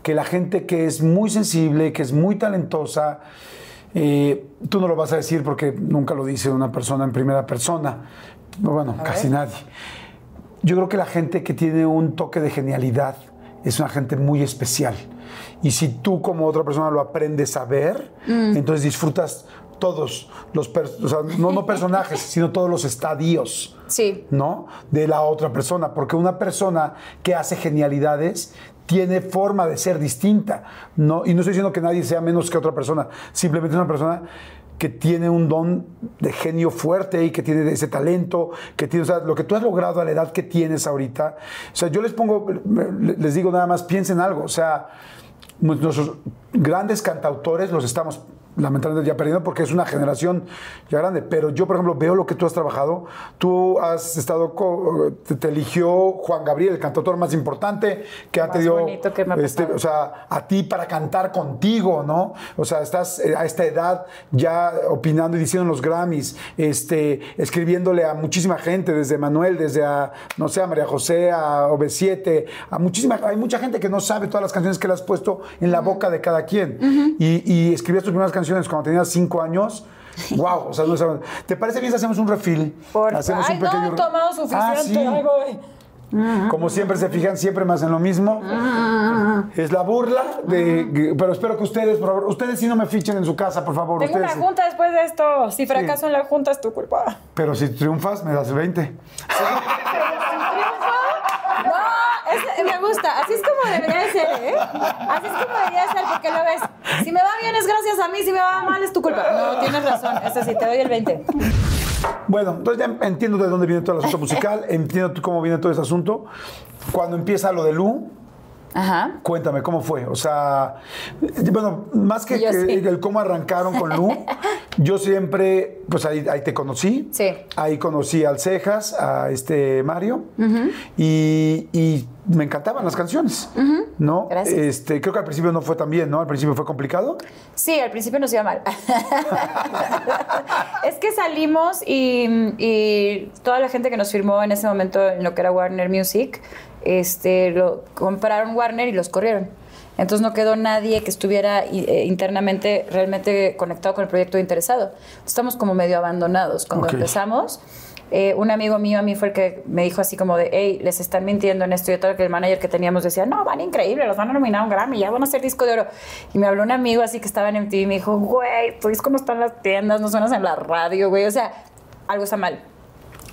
A: que la gente que es muy sensible, que es muy talentosa, eh, tú no lo vas a decir porque nunca lo dice una persona en primera persona, bueno, casi nadie. Yo creo que la gente que tiene un toque de genialidad es una gente muy especial. Y si tú como otra persona lo aprendes a ver, entonces disfrutas todos los, o sea, no, no personajes, sino todos los estadios.
B: Sí.
A: ¿no? De la otra persona, porque una persona que hace genialidades tiene forma de ser distinta, ¿no? Y no estoy diciendo que nadie sea menos que otra persona, simplemente es una persona que tiene un don de genio fuerte y que tiene ese talento, que tiene, o sea, lo que tú has logrado a la edad que tienes ahorita, o sea, yo les pongo, les digo nada más, piensen algo, o sea, nuestros grandes cantautores los estamos lamentablemente ya perdiendo porque es una generación ya grande. Pero yo, por ejemplo, veo lo que tú has trabajado. Tú has estado, te, te eligió Juan Gabriel, el cantautor más importante que ha tenido,
B: que me ha
A: este, o sea, a ti para cantar contigo, ¿no? O sea, estás eh, a esta edad ya opinando y diciendo en los Grammys, este, escribiéndole a muchísima gente, desde Manuel, desde a, no sé, a María José, a OV7, a muchísima, hay mucha gente que no sabe todas las canciones que le has puesto en la boca de cada quien. y, y escribías tus primeras canciones canciones cuando tenías cinco años. Wow, o sea, no. ¿Te parece bien si hacemos un refil?
B: Por
A: hacemos
B: Ay, no, he tomado suficiente.
A: Ah, sí.
B: Ay, voy.
A: Como siempre se fijan, siempre me hacen lo mismo. Es la burla de. Pero espero que ustedes, por favor, ustedes sí no me fichen en su casa, por favor.
B: Tengo
A: ustedes
B: una junta después de esto. Si fracaso en la junta es tu culpa.
A: Pero si triunfas, me das 20.
B: No, es- me gusta. Así es como debería de ser, ¿eh? Así es como debería de ser, porque lo ves. Si me va bien es gracias a mí, si me va mal es tu culpa. No, tienes razón. Eso sí, te doy el 20.
A: Bueno, entonces ya entiendo de dónde viene todo el asunto musical, entiendo cómo viene todo ese asunto. Cuando empieza lo de Lu,
B: Ajá.
A: cuéntame cómo fue. O sea, bueno, más que,
B: Yo
A: que
B: sí.
A: el cómo arrancaron con Lu, yo siempre, pues ahí, ahí te conocí.
B: Sí.
A: Ahí conocí al Cejas, a este Mario, y, y me encantaban las canciones, ¿no?
B: Gracias.
A: Este, creo que al principio no fue tan bien, ¿no? Al principio fue complicado.
B: Sí, al principio nos iba mal. es que salimos y, y toda la gente que nos firmó en ese momento en lo que era Warner Music, este, lo compraron Warner y los corrieron. Entonces no quedó nadie que estuviera eh, internamente realmente conectado con el proyecto interesado. Estamos como medio abandonados. Cuando
A: Ok.
B: empezamos, eh, un amigo mío a mí fue el que me dijo así como de, hey, les están mintiendo en esto. Y todo que el manager que teníamos decía, no, van increíble, los van a nominar a un Grammy, ya van a hacer disco de oro. Y me habló un amigo así que estaba en MTV y me dijo, güey, tú ves cómo están las tiendas, no suenas en la radio, güey. O sea, algo está mal.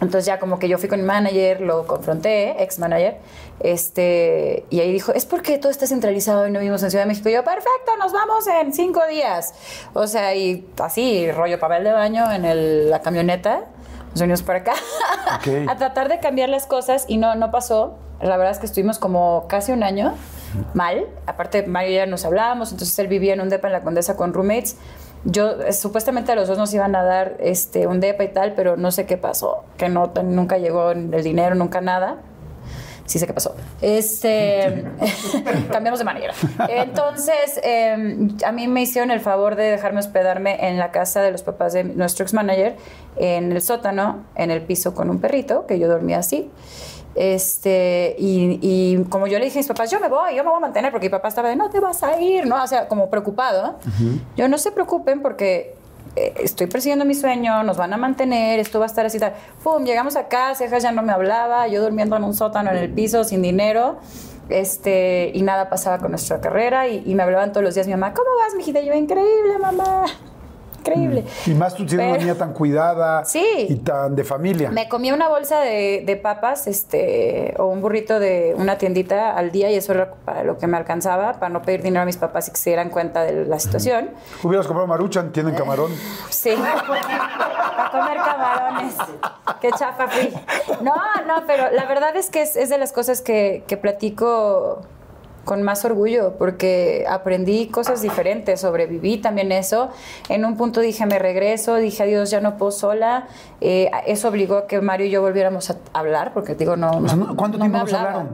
B: Entonces ya como que yo fui con mi manager, lo confronté, ex manager, este, y ahí dijo, es porque todo está centralizado y no vivimos en Ciudad de México. Y yo, perfecto, nos vamos en cinco días. O sea, y así, rollo papel de baño en la camioneta, nos venimos para acá a tratar de cambiar las cosas y no, no pasó. La verdad es que estuvimos como casi un año mal. Aparte, Mario y ya nos hablábamos, entonces él vivía en un depa en la Condesa con roommates. Yo, eh, supuestamente a los dos nos iban a dar este, un depa y tal, pero no sé qué pasó, que no, nunca llegó el dinero, nunca nada. Sí sé qué pasó. Este, cambiamos de manera. Entonces, eh, a mí me hicieron el favor de dejarme hospedarme en la casa de los papás de nuestro ex manager, en el sótano, en el piso con un perrito, que yo dormía así. Este, y, y como yo le dije a mis papás, yo me voy, yo me voy a mantener, porque mi papá estaba de, no te vas a ir, ¿no? O sea, como preocupado. Yo no se preocupen porque estoy persiguiendo mi sueño, nos van a mantener, esto va a estar así tal. Pum, llegamos acá, Cejas ya no me hablaba, yo durmiendo en un sótano en el piso sin dinero. Este, y nada pasaba con nuestra carrera y, me hablaban todos los días mi mamá, ¿cómo vas, mijita? Y increíble, mamá. Increíble.
A: Y más tú siendo una niña tan cuidada
B: Sí.
A: y tan de familia.
B: Me comía una bolsa de, de papas este, o un burrito de una tiendita al día y eso era para lo que me alcanzaba, para no pedir dinero a mis papás y que se dieran cuenta de la situación.
A: Hubieras comprado maruchan, tienen camarón.
B: Sí, para comer camarones. Qué chafa fui. No, no, pero la verdad es que es, es de las cosas que, que platico con más orgullo, porque aprendí cosas diferentes, sobreviví también eso. En un punto dije, me regreso, dije, adiós, ya no puedo sola. Eh, eso obligó a que Mario y yo volviéramos a hablar, porque digo, no.
A: O sea,
B: no-
A: ¿no- ¿Cuánto
B: no
A: tiempo
B: me
A: hablaron?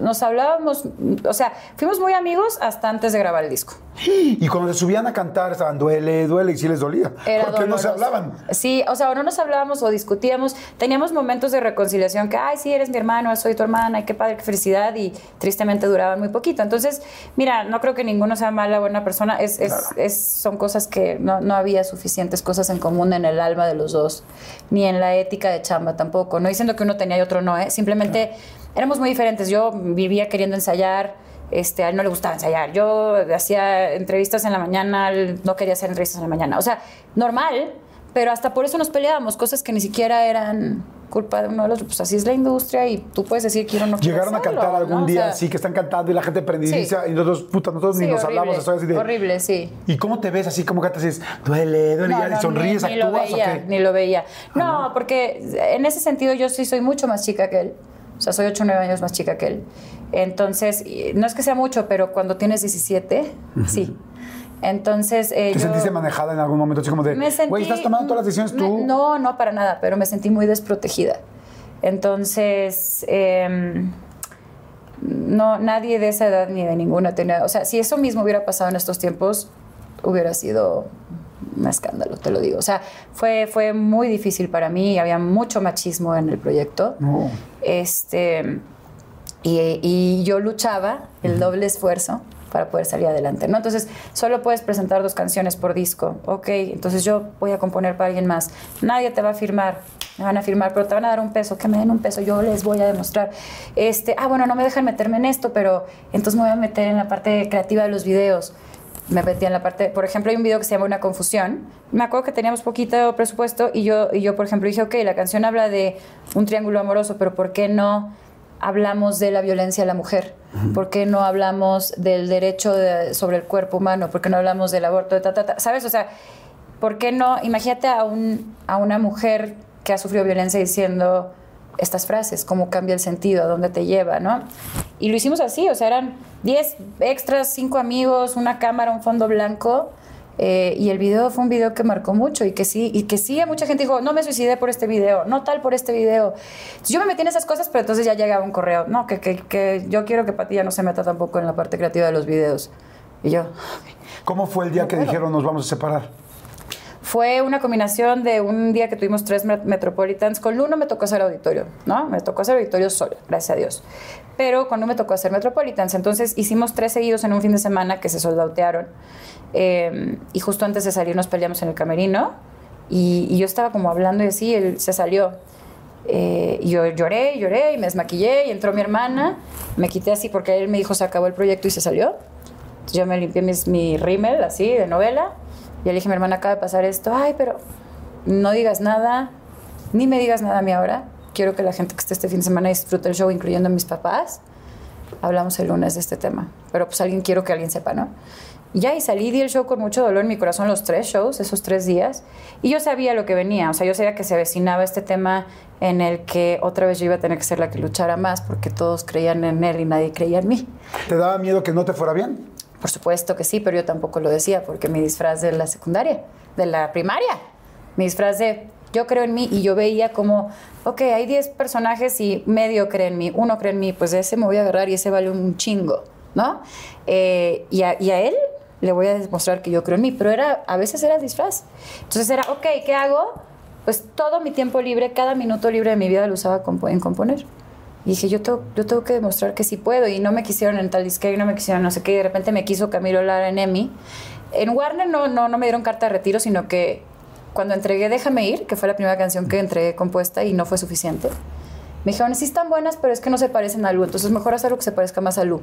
B: Nos hablábamos, o sea, fuimos muy amigos hasta antes de grabar el disco.
A: Y cuando se subían a cantar, estaban duele, duele, y sí les dolía.
B: Era
A: ¿Por qué no se
B: doloroso.
A: hablaban?
B: Sí, o sea, o no nos hablábamos o discutíamos. Teníamos momentos de reconciliación que, ay, sí, eres mi hermano, soy tu hermana, y qué padre, qué felicidad, y tristemente duraban muy poquito. Entonces, mira, no creo que ninguno sea mala o buena persona. Es, es- es- son cosas que no, no había suficientes cosas en común en el alma de los dos, ni en la ética de chamba tampoco. No diciendo que uno tenía y otro no, ¿eh? Simplemente éramos muy diferentes. Yo vivía queriendo ensayar. Este, a él no le gustaba ensayar. Yo hacía entrevistas en la mañana, él no quería hacer entrevistas en la mañana. O sea, normal, pero hasta por eso nos peleábamos, cosas que ni siquiera eran culpa de uno del otro. Pues así es la industria y tú puedes decir quiero o no
A: Llegaron a cantar algún
B: ¿no? O
A: día
B: sea,
A: así que están cantando y la gente prendidiza
B: Sí.
A: y nosotros, puta, nosotros
B: sí,
A: ni nos
B: horrible,
A: hablamos, así de.
B: Horrible, sí.
A: ¿Y cómo te ves así? ¿Cómo cantas? Dices, duele, duele,
B: No,
A: y
B: no,
A: sonríes,
B: ni, ni lo
A: actúas
B: veía,
A: o qué?
B: Ni lo veía. No, porque en ese sentido yo sí soy mucho más chica que él. O sea, soy 8 o 9 años más chica que él. Entonces, no es que sea mucho, pero cuando tienes 17, sí. Entonces, eh,
A: ¿Te
B: yo-
A: sentiste manejada en algún momento? Así como de, güey, estás tomando todas las decisiones
B: me-
A: tú.
B: No, no, para nada, pero me sentí muy desprotegida. Entonces, em, no, nadie de esa edad ni de ninguna tenía. O sea, si eso mismo hubiera pasado en estos tiempos, hubiera sido un escándalo, te lo digo. O sea, fue, fue muy difícil para mí, había mucho machismo en el proyecto.
A: No.
B: Este, y, y yo luchaba el doble esfuerzo para poder salir adelante, ¿no? Entonces, solo puedes presentar dos canciones por disco. Ok, entonces yo voy a componer para alguien más. Nadie te va a firmar, me van a firmar, pero te van a dar un peso, que me den un peso, yo les voy a demostrar. Este, ah, bueno, no me dejan meterme en esto, pero entonces me voy a meter en la parte creativa de los videos. Me metí en la parte, por ejemplo, hay un video que se llama Una confusión. Me acuerdo que teníamos poquito presupuesto y yo, y yo por ejemplo, dije, ok, la canción habla de un triángulo amoroso, pero ¿por qué no hablamos de la violencia a la mujer? ¿Por qué no hablamos del derecho de- sobre el cuerpo humano? ¿Por qué no hablamos del aborto? De ta, ta, ta? ¿Sabes? O sea, ¿por qué no? Imagínate a, un, a una mujer que ha sufrido violencia diciendo estas frases, cómo cambia el sentido, a dónde te lleva, ¿no? Y lo hicimos así, o sea, eran 10 extras, 5 amigos, una cámara, un fondo blanco. eh, y el video fue un video que marcó mucho y que sí, y que sí, a mucha gente dijo, no me suicidé por este video, no tal por este video. Entonces, yo me metí en esas cosas, pero entonces ya llegaba un correo, no, que, que, que yo quiero que Patilla no se meta tampoco en la parte creativa de los videos. Y yo,
A: ¿Cómo fue el día que dijeron nos vamos a separar?
B: Fue una combinación de un día que tuvimos tres met- Metropolitans. Con Lu no me tocó hacer auditorio, ¿no? Me tocó hacer auditorio sola, gracias a Dios. Pero con Lu me tocó hacer Metropolitans. Entonces hicimos tres seguidos en un fin de semana que se soldautearon. Eh, y justo antes de salir nos peleamos en el camerino. Y, yo estaba como hablando y así, él se salió. Eh, y yo lloré, lloré y me desmaquillé y entró mi hermana. Me quité así porque él me dijo se acabó el proyecto y se salió. Yo me limpié mis, mi rímel así de novela. Y le dije, mi hermana acaba de pasar esto. Ay, pero no digas nada, ni me digas nada a mí ahora. Quiero que la gente que esté este fin de semana disfrute el show, incluyendo a mis papás. Hablamos el lunes de este tema. Pero pues alguien quiero que alguien sepa, ¿no? Y ya, y salí, di el show con mucho dolor en mi corazón, los tres shows, esos tres días. Y yo sabía lo que venía, o sea, yo sabía que se avecinaba este tema en el que otra vez yo iba a tener que ser la que luchara más porque todos creían en él y nadie creía en mí.
A: ¿Te daba miedo que no te fuera bien?
B: Por supuesto que sí, pero yo tampoco lo decía porque mi disfraz de la secundaria, de la primaria, mi disfraz de yo creo en mí y yo veía como, ok, hay 10 personajes y medio cree en mí, uno cree en mí, pues de ese me voy a agarrar y ese vale un chingo, ¿no? Eh, y, a, y a él le voy a demostrar que yo creo en mí, pero era, a veces era disfraz. Entonces era, ok, ¿qué hago? Pues todo mi tiempo libre, cada minuto libre de mi vida lo usaba en componer. Y dije, yo tengo, yo tengo que demostrar que sí puedo. Y no me quisieron en tal disque, no me quisieron no sé qué. Y de repente me quiso Camilo Lara en EMI. En Warner no, no, no me dieron carta de retiro, sino que cuando entregué Déjame Ir, que fue la primera canción que entregué compuesta y no fue suficiente, me dijeron, sí están buenas, pero es que no se parecen a Lu. Entonces mejor hacer algo que se parezca más a Lu.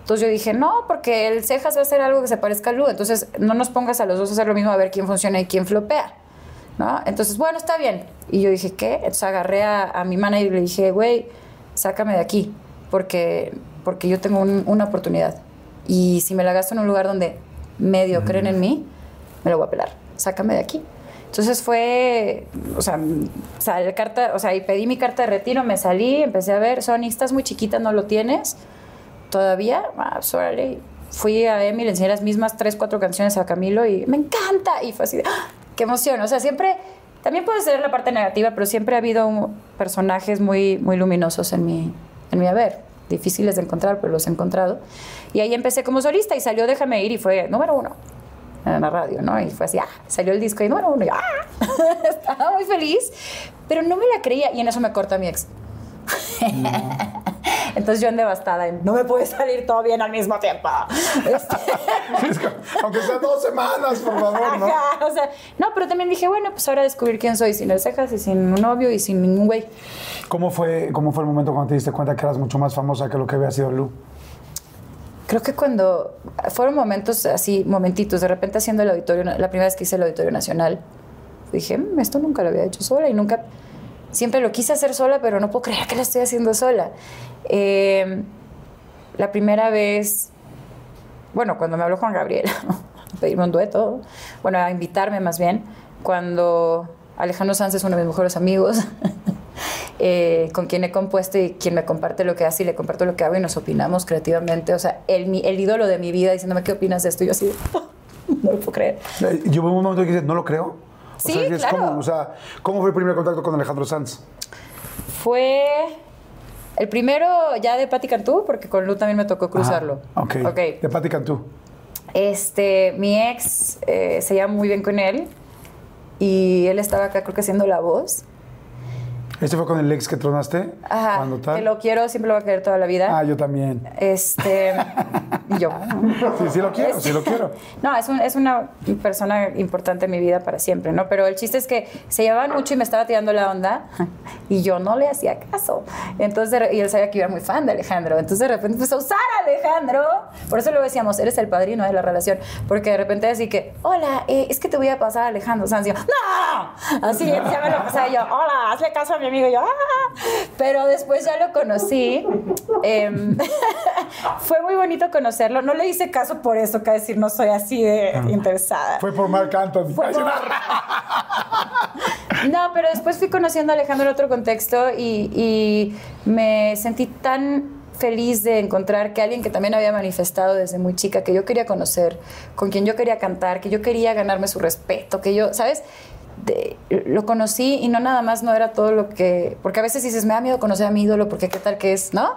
B: Entonces yo dije, no, porque el Cejas va a hacer algo que se parezca a Lu. Entonces no nos pongas a los dos a hacer lo mismo a ver quién funciona y quién flopea. ¿no? Entonces, bueno, está bien. Y yo dije, ¿qué? Entonces agarré a, a mi manager y le dije, güey, sácame de aquí, porque, porque yo tengo un- una oportunidad. Y si me la gasto en un lugar donde medio creen en mí, me lo voy a pelar. Sácame de aquí. Entonces fue, o sea, sal- carta, o sea, y pedí mi carta de retiro, me salí, empecé a ver, Sony, estás muy chiquita, no lo tienes todavía, ah. Fui a Emi, le enseñé las mismas tres, cuatro canciones a Camilo y me encanta. Y fue así, de, ¡ah! qué emoción. O sea, siempre, también puede ser la parte negativa, pero siempre ha habido personajes muy, muy luminosos en mi, en mi haber. Difíciles de encontrar, pero los he encontrado. Y ahí empecé como solista y salió Déjame ir y fue número uno en la radio, ¿no? Y fue así, ah, salió el disco y número uno, y ¡ah! Estaba muy feliz, pero no me la creía y en eso me corta mi ex. Entonces yo en devastada, en, no me puede salir todo bien al mismo tiempo. Este,
A: Es que, Aunque sea dos semanas, por favor, ¿no?
B: ajá, o sea, no, pero también dije, bueno, pues ahora descubrir quién soy sin el cejas y sin un novio y sin ningún güey.
A: ¿Cómo fue, ¿Cómo fue el momento cuando te diste cuenta que eras mucho más famosa que lo que había sido Lu?
B: Creo que cuando fueron momentos así, momentitos, de repente haciendo el auditorio, la primera vez que hice el auditorio nacional, dije, "Mm, esto nunca lo había hecho sola y nunca, siempre lo quise hacer sola, pero no puedo creer que lo estoy haciendo sola. Eh, la primera vez, bueno, cuando me habló Juan Gabriel, a pedirme un dueto, bueno, a invitarme más bien, cuando Alejandro Sanz es uno de mis mejores amigos, eh, con quien he compuesto y quien me comparte lo que hace y le comparto lo que hago y nos opinamos creativamente. O sea, el, mi- el ídolo de mi vida diciéndome qué opinas de esto. Y yo así, no lo puedo creer.
A: Eh, Yo hubo un momento que dije, no lo creo. O
B: Sí,
A: sea,
B: claro.
A: ¿cómo? O sea, ¿cómo fue el primer contacto con Alejandro Sanz?
B: Fue el primero ya de Patti Cantú, porque con Lu también me tocó cruzarlo.
A: Ah, ok.
B: Ok.
A: De Patti Cantú.
B: Este, mi ex eh, se lleva muy bien con él y él estaba acá creo que haciendo la voz.
A: ¿Este fue con el ex que tronaste?
B: Ajá,
A: Cuando tal?
B: que lo quiero, siempre lo va a querer toda la vida.
A: Ah, yo también.
B: Este, Y yo,
A: Sí, sí lo quiero, sí lo quiero.
B: no, es, un- es una persona importante en mi vida para siempre, ¿no? Pero el chiste es que se llevaban mucho y me estaba tirando la onda y yo no le hacía caso. Entonces, y él sabía que yo era muy fan de Alejandro. Entonces, de repente empezó a usar a Alejandro. Por eso luego decíamos, eres el padrino de la relación. Porque de repente así que, hola, eh, es que te voy a pasar a Alejandro Sanz. Y yo, ¡no! Así ya me lo pasaba yo, hola, hazle caso a mi Y yo, ¡ah! Pero después ya lo conocí. Em, fue muy bonito conocerlo. No le hice caso por eso, que decir, no soy así de interesada.
A: Fue por Marc Anthony.
B: Fue por- No, pero después fui conociendo a Alejandro en otro contexto y, y me sentí tan feliz de encontrar que alguien que también había manifestado desde muy chica, que yo quería conocer, con quien yo quería cantar, que yo quería ganarme su respeto, que yo, ¿sabes? De- lo conocí y no nada más no era todo lo que... Porque a veces dices, me da miedo conocer a mi ídolo porque qué tal que es, ¿no?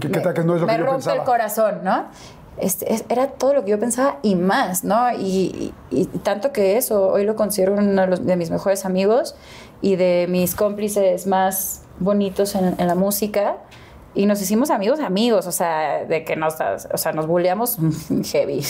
A: ¿qué- qué tal que no es lo
B: me
A: que yo
B: rompe el
A: pensaba?
B: corazón, ¿no? Este, es- era todo lo que yo pensaba y más, ¿no? Y, y- y tanto que eso, hoy lo considero uno de, los- de mis mejores amigos y de mis cómplices más bonitos en, en la música. Y nos hicimos amigos, amigos, o sea, de que nos, o sea, nos bulleamos heavy.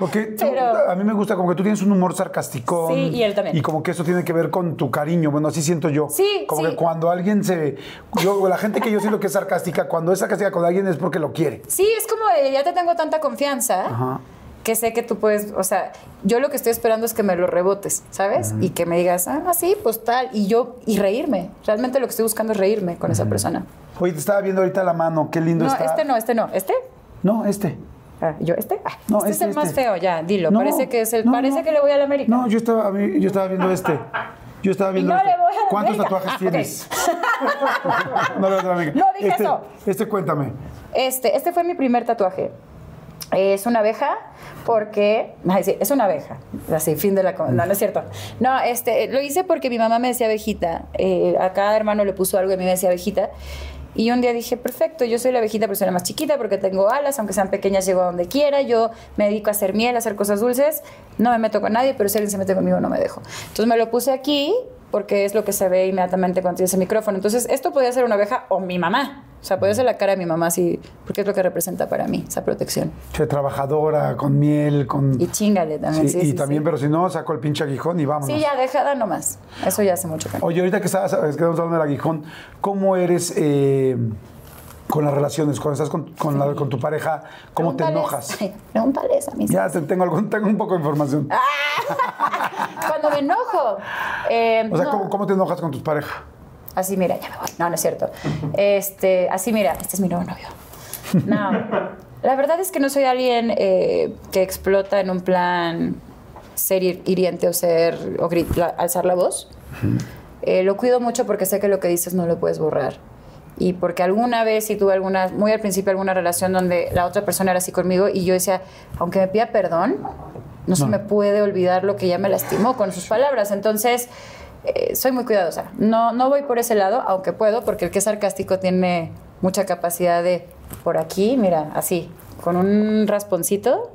A: Porque
B: Pero-
A: a mí me gusta como que tú tienes un humor sarcástico.
B: Sí, y él también.
A: Y como que eso tiene que ver con tu cariño. Bueno, así siento yo.
B: Sí,
A: Como
B: sí.
A: que cuando alguien se. Yo, la gente que yo siento que es sarcástica, cuando es sarcástica con alguien es porque lo quiere.
B: Sí, es como de, ya te tengo tanta confianza
A: Ajá.
B: que sé que tú puedes, o sea, yo lo que estoy esperando es que me lo rebotes, ¿sabes? Y que me digas, ah, sí, pues tal, y yo, y reírme. Realmente lo que estoy buscando es reírme con esa persona.
A: Oye, te estaba viendo ahorita la mano. Qué lindo
B: No,
A: está.
B: este no, este no, este.
A: No, este.
B: Ah, ¿Yo este? Ah,
A: No,
B: este
A: este,
B: es el más
A: este.
B: feo, ya, dilo.
A: No,
B: parece que es el,
A: no,
B: parece que le voy a la América.
A: No, yo estaba, yo estaba viendo este. Yo estaba viendo
B: no
A: este.
B: le voy a la
A: ¿Cuántos
B: América.
A: tatuajes
B: Ah,
A: tienes? no le voy a la América.
B: No dije
A: este,
B: eso.
A: Este, cuéntame.
B: Este, este fue mi primer tatuaje. Es una abeja porque... Ay, sí, es una abeja. Así, fin de la... No, no es cierto. No, este, lo hice porque mi mamá me decía abejita. Eh, a cada hermano le puso algo y a mí me decía abejita. Y un día dije, perfecto, yo soy la abejita, pero soy la más chiquita porque tengo alas, aunque sean pequeñas, llego a donde quiera. Yo me dedico a hacer miel, a hacer cosas dulces. No me meto con nadie, pero si alguien se mete conmigo, no me dejo. Entonces me lo puse aquí porque es lo que se ve inmediatamente cuando tienes el micrófono. Entonces, esto podía ser una abeja o mi mamá. O sea, podía ser la cara de mi mamá, así, porque es lo que representa para mí, esa protección.
A: Che, trabajadora, con miel, con.
B: Y chingale también,
A: Sí,
B: sí,
A: y
B: sí,
A: también,
B: sí.
A: pero si no, saco el pinche aguijón y vámonos.
B: Sí, ya, dejada nomás. Eso ya hace mucho no.
A: Oye, ahorita que estabas, que estamos hablando del aguijón, ¿cómo eres eh, con las relaciones? Cuando estás con, con la- con tu pareja, ¿cómo te enojas?
B: Ay, pregúntales a mí.
A: Ya te- tengo, algún, tengo un poco de información.
B: Cuando me enojo. eh,
A: o sea,
B: no.
A: ¿cómo, cómo te enojas con tus parejas?
B: Así, mira, ya me voy. No, no es cierto. Este, así, mira, este es mi nuevo novio. No. La verdad es que no soy alguien eh, que explota en un plan ser hir- hiriente o ser o grit- la- alzar la voz. Eh, lo cuido mucho porque sé que lo que dices no lo puedes borrar. Y porque alguna vez sí tuve alguna, muy al principio alguna relación donde la otra persona era así conmigo y yo decía, aunque me pida perdón, no, se me puede olvidar lo que ya me lastimó con sus palabras. Entonces, eh, soy muy cuidadosa. No, no voy por ese lado, aunque puedo, porque el que es sarcástico tiene mucha capacidad de, por aquí, mira, así, con un rasponcito,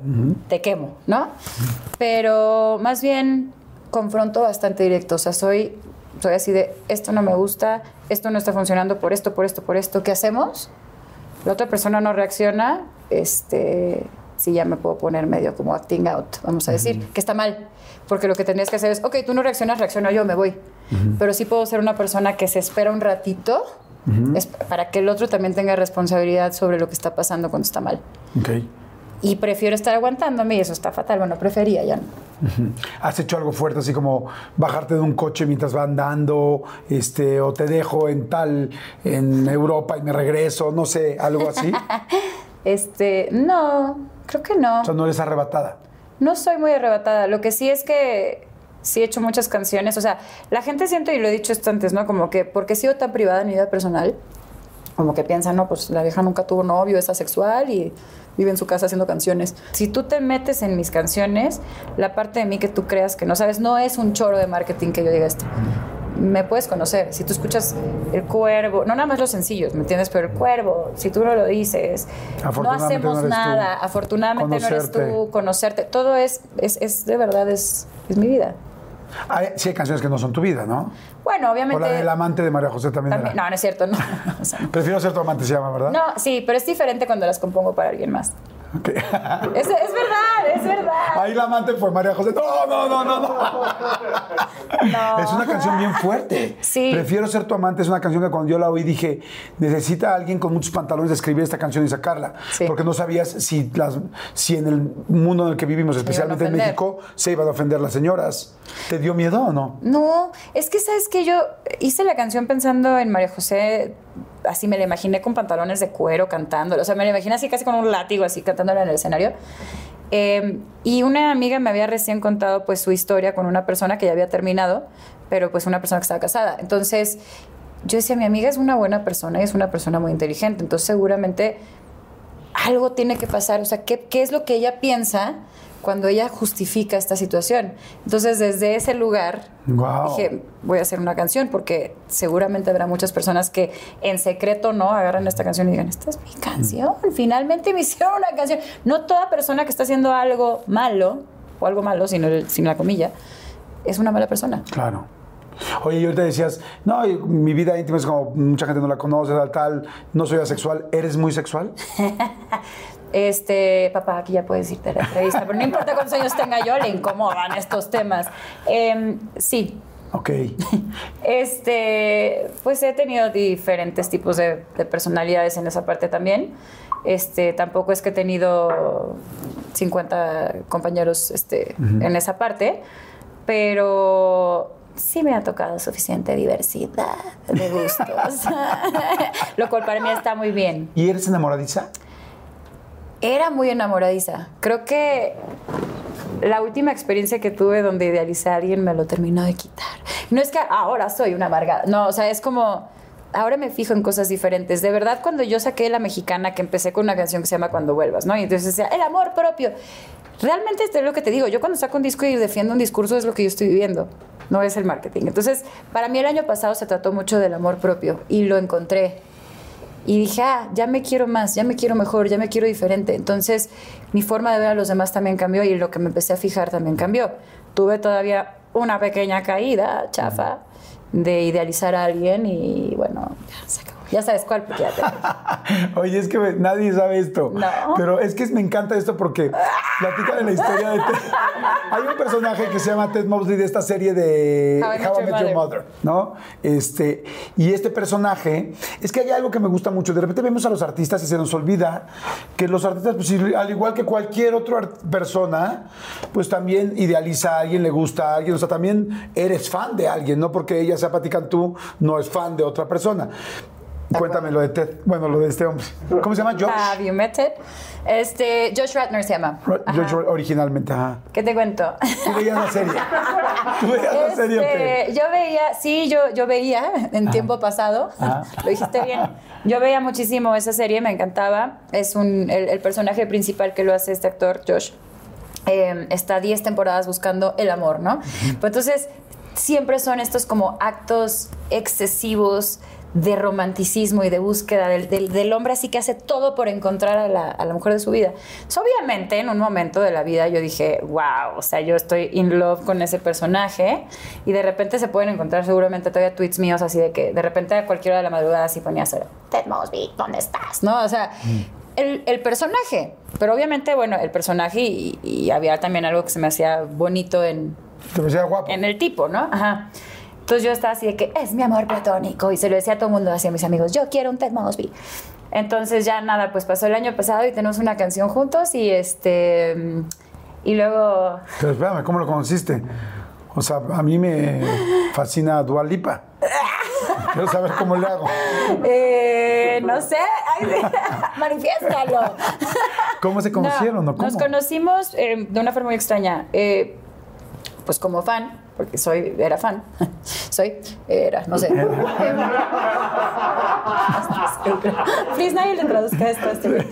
B: te quemo, ¿no? Pero más bien confronto bastante directo. O sea, soy, soy así de, esto no me gusta, esto no está funcionando por esto, por esto, por esto. ¿Qué hacemos? La otra persona no reacciona, este, sí ya me puedo poner medio como acting out, vamos a decir, que está mal. Porque lo que tendrías que hacer es, ok, tú no reaccionas, reacciono yo, me voy. Pero sí puedo ser una persona que se espera un ratito es para que el otro también tenga responsabilidad sobre lo que está pasando cuando está mal.
A: Ok.
B: Y prefiero estar aguantándome y eso está fatal. Bueno, prefería ya no.
A: ¿Has hecho algo fuerte, así como bajarte de un coche mientras va andando, este, o te dejo en tal, en Europa y me regreso, no sé, algo así?
B: Este, no, creo que no.
A: o sea, no eres arrebatada.
B: No soy muy arrebatada. Lo que sí es que sí he hecho muchas canciones. O sea, la gente siento, y lo he dicho esto antes, ¿no? Como que porque he sido tan privada en mi vida personal, como que piensan, no, pues la vieja nunca tuvo novio, es asexual y vive en su casa haciendo canciones. Si tú te metes en mis canciones, la parte de mí que tú creas que no sabes, no es un choro de marketing que yo diga esto. Me puedes conocer. Si tú escuchas El Cuervo, no nada más los sencillos, ¿me entiendes? Pero El Cuervo, si tú no lo dices, no hacemos
A: no eres tú.
B: nada. Afortunadamente no eres tú, conocerte. Todo es, es, es de verdad, es, es mi vida.
A: Hay, sí hay canciones que no son tu vida, ¿no?
B: Bueno,
A: O
B: obviamente.
A: la del amante de María José también.
B: también- no, no es cierto, no. O sea, no.
A: Prefiero ser tu amante, se llama, ¿verdad?
B: No, sí, pero es diferente cuando las compongo para alguien más. Es, es verdad, es verdad.
A: Ahí la amante fue María José. No, no, no, no, no. Es una canción bien fuerte.
B: Sí.
A: Prefiero ser tu amante. Es una canción que cuando yo la oí dije, necesita alguien con muchos pantalones de escribir esta canción y sacarla.
B: Sí.
A: Porque no sabías si, las, si en el mundo en el que vivimos, especialmente en. México, se iban a ofender las señoras. ¿Te dio miedo o no?
B: No, es que sabes que yo hice la canción pensando en María José, así me la imaginé con pantalones de cuero cantando, o sea, me la imaginé así casi con un látigo, así cantándola en el escenario. Eh, y una amiga me había recién contado pues su historia con una persona que ya había terminado, pero pues una persona que estaba casada. Entonces yo decía, mi amiga es una buena persona y es una persona muy inteligente, entonces seguramente algo tiene que pasar, o sea, ¿qué, qué es lo que ella piensa cuando ella justifica esta situación? Entonces, desde ese lugar,
A: Guau.
B: dije, voy a hacer una canción, porque seguramente habrá muchas personas que en secreto no agarran esta canción y digan, esta es mi canción, finalmente me hicieron una canción. No toda persona que está haciendo algo malo, o algo malo, sino el- sin la comilla, es una mala persona.
A: Claro. Oye, y ahorita decías, no, mi vida íntima es como mucha gente no la conoce, tal, tal, no soy asexual. ¿Eres muy sexual?
B: Este, papá, aquí ya puedes irte a la entrevista, pero no importa cuántos años tenga yo, le incomodan estos temas. Em, sí,
A: Ok.
B: Este, pues he tenido diferentes tipos de, de personalidades en esa parte también. Este, tampoco es que he tenido 50 compañeros este, en esa parte, pero sí me ha tocado suficiente diversidad de gustos, lo cual para mí está muy bien.
A: ¿Y eres enamoradiza?
B: Era muy enamoradiza. Creo que la última experiencia que tuve donde idealicé a alguien me lo terminó de quitar. No es que ahora soy una amargada. No, o sea, es como. Ahora me fijo en cosas diferentes. De verdad, cuando yo saqué la mexicana, que empecé con una canción que se llama Cuando vuelvas, ¿no? Y entonces decía, el amor propio. Realmente esto es lo que te digo. Yo cuando saco un disco y defiendo un discurso es lo que yo estoy viviendo. No es el marketing. Entonces, para mí el año pasado se trató mucho del amor propio y lo encontré. Y dije, ah, ya me quiero más, ya me quiero mejor, ya me quiero diferente. Entonces, mi forma de ver a los demás también cambió y lo que me empecé a fijar también cambió. Tuve todavía una pequeña caída, chafa, de idealizar a alguien y bueno, se acabó. Ya sabes cuál, porque ya te-
A: Oye, es que me- nadie sabe esto.
B: No.
A: Pero es que me encanta esto porque platica de la historia de Ted. Hay un personaje que se llama Ted Mosley de esta serie de
B: How I Met Your
A: Your
B: Mother.
A: Mother, ¿no? Este, y este personaje, es que hay algo que me gusta mucho. De repente vemos a los artistas y se nos olvida que los artistas, pues, al igual que cualquier otra persona, pues también idealiza a alguien, le gusta a alguien. O sea, también eres fan de alguien, no porque ella sea Patti Cantú, no es fan de otra persona. Cuéntame lo de Ted. Bueno, lo de este hombre. ¿Cómo se llama? Josh.
B: Have you met it? Este, Josh Ratner se llama.
A: Ro-
B: Ajá.
A: Josh originalmente, ajá.
B: ¿Qué te cuento?
A: Tú veías la serie. Tú veías la serie,
B: Este,
A: ok.
B: Yo veía, sí, yo, yo veía en tiempo pasado,
A: Ajá.
B: lo dijiste bien, yo veía muchísimo esa serie, me encantaba, es un, el, el personaje principal que lo hace este actor, Josh, eh, está 10 temporadas buscando el amor, ¿no? Pues entonces, siempre son estos como actos excesivos de romanticismo y de búsqueda del, del- del hombre así que hace todo por encontrar a la, a la mujer de su vida. Entonces, obviamente, en un momento de la vida yo dije, wow, o sea, yo estoy in love con ese personaje y de repente se pueden encontrar seguramente todavía tweets míos así de que de repente a cualquier hora de la madrugada así ponía a hacer, Ted Mosby, ¿dónde estás? ¿No? O sea, el, el personaje, pero obviamente, bueno, el personaje y, y había también algo que se me hacía bonito en,
A: guapo.
B: en el tipo, ¿no? Ajá. Entonces yo estaba así de que es mi amor platónico y se lo decía a todo el mundo, así a mis amigos, yo quiero un Ted Mosby. Entonces ya nada, pues pasó el año pasado y tenemos una canción juntos y este y luego
A: Pero espérame, ¿cómo lo conociste? O sea, a mí me fascina Dua Lipa. Quiero saber cómo le hago.
B: eh, no sé, manifiéstalo.
A: ¿Cómo se conocieron
B: No,
A: o cómo?
B: Nos conocimos eh, de una forma muy extraña. Eh, pues como fan, porque soy, era fan. soy, era, no sé. Please, nadie le traduzca esto este.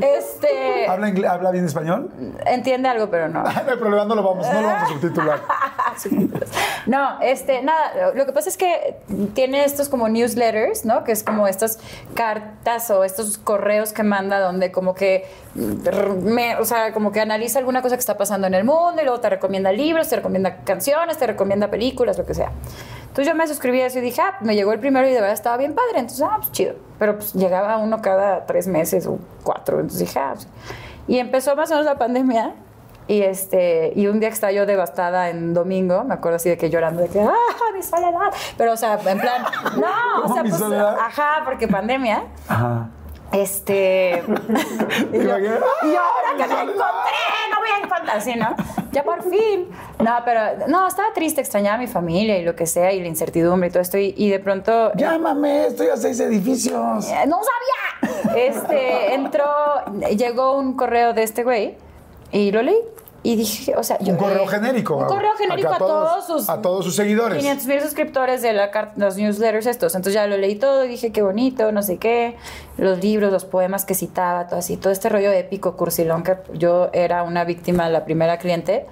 B: Este,
A: ¿Habla, ingle- ¿Habla bien español?
B: entiende algo, pero no.
A: No problema, no lo vamos, no lo vamos a subtitular.
B: no, este, nada, lo que pasa es que tiene estos como newsletters, ¿no? Que es como estas cartas o estos correos que manda donde como que, me- o sea, como que analiza alguna cosa que está pasando en el mundo y luego te recomienda libros, te recomienda canciones, te recomienda películas, lo que sea. Entonces yo me suscribí a eso y dije, ah, me llegó el primero y de verdad estaba bien padre. Entonces, ah, pues chido. Pero pues llegaba uno cada tres meses o cuatro. Entonces dije, ah, pues. Y empezó más o menos la pandemia. Y, este, y un día que estaba yo devastada en domingo, me acuerdo así de que llorando, de que, ¡ah, mi soledad! Pero, o sea, en plan, no, o
A: ¿Cómo
B: sea, pues, ajá, porque pandemia.
A: Ajá.
B: Este. y, yo,
A: imaginas?
B: y ahora que me encontré, no voy a encontrar, así, ¿no? Ya por fin. No, pero, no, estaba triste, extrañaba a mi familia y lo que sea, y la incertidumbre y todo esto, y, y de pronto.
A: Llámame, estoy a seis edificios.
B: Eh, no sabía. Este, entró, llegó un correo de este güey y lo leí. Y dije, o sea, yo.
A: Un correo
B: eh,
A: genérico.
B: Un correo genérico a todos, sus.
A: A todos sus seguidores.
B: 500 mil suscriptores de la los newsletters estos. Entonces ya lo leí todo y dije, qué bonito, no sé qué. Los libros, los poemas que citaba, todo así. Todo este rollo épico, cursilón, que yo era una víctima, la primera cliente.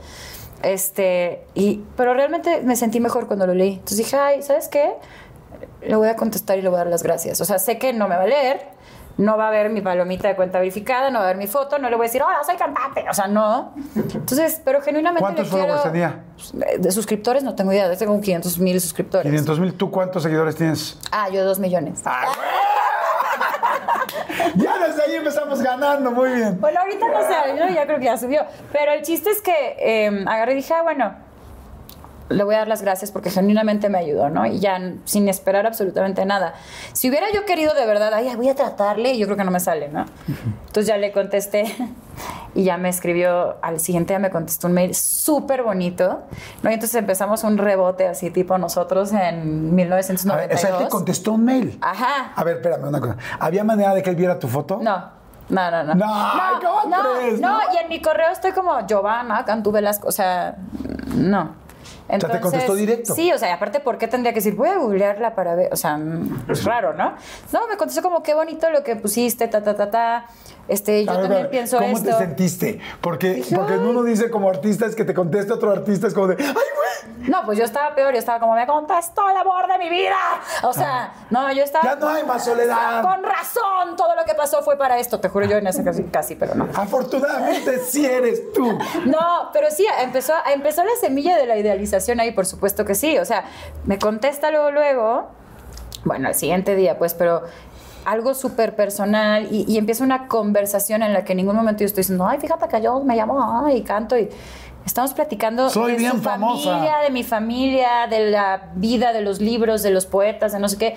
B: Este, y, pero realmente me sentí mejor cuando lo leí. Entonces dije, ay, ¿sabes qué? Le voy a contestar y le voy a dar las gracias. O sea, sé que no me va a leer, no va a ver mi palomita de cuenta verificada, no va a ver mi foto, no le voy a decir, hola, soy cantante. O sea, no. Entonces, pero genuinamente
A: ¿Cuántos
B: le quiero-
A: followers tenía?
B: De- De suscriptores no tengo idea, tengo 500 mil suscriptores.
A: 500 mil. ¿Tú cuántos seguidores tienes?
B: Ah, yo dos millones.
A: Ya desde ahí empezamos ganando, muy bien.
B: Bueno, ahorita no sé, yo ya creo que ya subió. Pero el chiste es que eh, agarré y dije, ah, bueno, le voy a dar las gracias porque genuinamente me ayudó, ¿no? Y ya sin esperar absolutamente nada. Si hubiera yo querido de verdad, ay, voy a tratarle, yo creo que no me sale, ¿no? Entonces ya le contesté y ya me escribió, al siguiente día me contestó un mail súper bonito, ¿no? Y entonces empezamos un rebote así tipo nosotros en
A: A ver,
B: 1992.
A: o sea, él te contestó un mail.
B: Ajá.
A: A ver, espérame una cosa. ¿Había manera de que él viera tu foto?
B: No. No, no, no.
A: No, ay, ¿cómo
B: no,
A: crees?
B: no,
A: No.
B: y en mi correo estoy como Giovanna Cantú Velasco, o sea, no.
A: Sea, te contestó directo.
B: Sí, o sea, y aparte, ¿por qué tendría que decir, voy a googlearla para ver? O sea, mm, es raro, ¿no? No, me contestó como, qué bonito lo que pusiste, ta, ta, ta, ta. Este, yo
A: ver,
B: también pienso
A: ¿Cómo
B: esto.
A: te sentiste? Porque,
B: Dije,
A: porque uno dice como artista es que te conteste otro artista, es como de, ¡ay, güey!
B: No, pues yo estaba peor, yo estaba como, me contestó el amor de mi vida. O sea, no, yo estaba.
A: Ya no hay más soledad.
B: Con razón, todo lo que pasó fue para esto, te juro yo en ese casi, casi pero no.
A: Afortunadamente sí eres tú.
B: No, pero sí, empezó, empezó la semilla de la idealización ahí, por supuesto que sí. O sea, me contesta luego, luego, bueno, al siguiente día, pues, pero algo súper personal y, y empieza una conversación en la que en ningún momento yo estoy diciendo, ay, fíjate que yo me llamo ay, y canto y estamos platicando
A: Soy
B: de
A: bien
B: su
A: famosa.
B: familia, de mi familia, de la vida, de los libros, de los poetas, de no sé qué.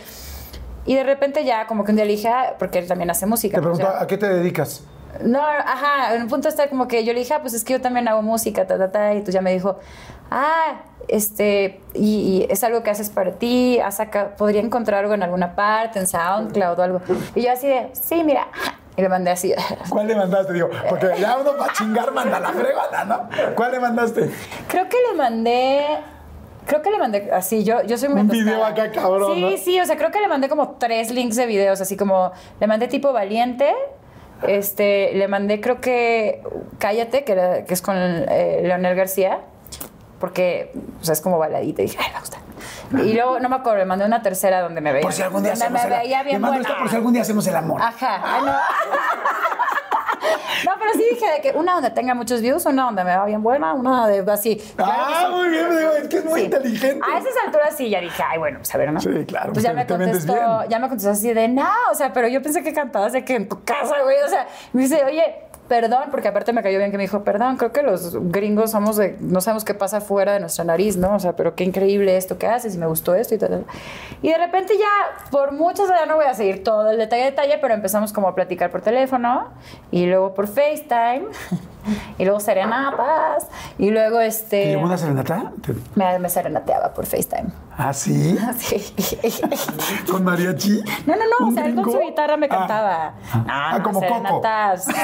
B: Y de repente ya como que un día le dije, ah, porque él también hace música.
A: Te
B: pues,
A: pregunto,
B: ya-
A: ¿a qué te dedicas?
B: No, ajá, en un punto está como que yo le dije, ah, pues es que yo también hago música, ta, ta, ta, y tú ya me dijo, ah, este, y, y es algo que haces para ti, has saca- podría encontrar algo en alguna parte, en SoundCloud o algo. Y yo así de, sí, mira, y le mandé así.
A: ¿Cuál le mandaste? Digo, porque ya uno para chingar manda la fregada, ¿no? ¿Cuál le mandaste?
B: Creo que le mandé. Creo que le mandé así, yo, yo soy muy
A: Un video acá, cabrón,
B: Sí,
A: ¿no?
B: sí, o sea, creo que le mandé como tres links de videos, así como le mandé tipo valiente, este, le mandé creo que Cállate, que, era- que es con eh, Leonel García, porque o sea, es como baladita, y dije, ay, me gusta. Y luego, no me acuerdo, le mandé una tercera donde me veía.
A: Por si algún día
B: donde
A: hacemos
B: me
A: el
B: veía
A: Te
B: bien
A: mando
B: buena.
A: esto por si algún día hacemos el amor.
B: Ajá, ay, no. No, pero sí dije de que una donde tenga muchos views, una donde me va bien buena, una de así. Claro
A: ah,
B: sí.
A: muy bien, digo, es que es muy
B: Sí.
A: inteligente.
B: A esas alturas sí, ya dije, ay, bueno, pues a ver, ¿no?
A: Sí, claro,
B: Pues ya me contestó, ya me contestó así de, no, o sea, pero yo pensé que cantabas de que en tu casa, güey, o sea, me dice, oye, perdón, porque aparte me cayó bien que me dijo, perdón, creo que los gringos somos de, no sabemos qué pasa fuera de nuestra nariz, ¿no? O sea, pero qué increíble esto que haces y me gustó esto y tal. Y de repente ya, por muchas, ya no voy a seguir todo el detalle, detalle, pero empezamos como a platicar por teléfono y luego por FaceTime y luego serenatas y luego
A: ¿Te
B: este...
A: llevó una serenata? Te-
B: Me, me serenateaba por FaceTime.
A: ¿Ah, sí?
B: Sí.
A: ¿Con mariachi?
B: No, no, no, o
A: ¿Un
B: sea, él con su guitarra me
A: Ah.
B: cantaba. No,
A: Ah,
B: no,
A: como Coco.
B: serenatas.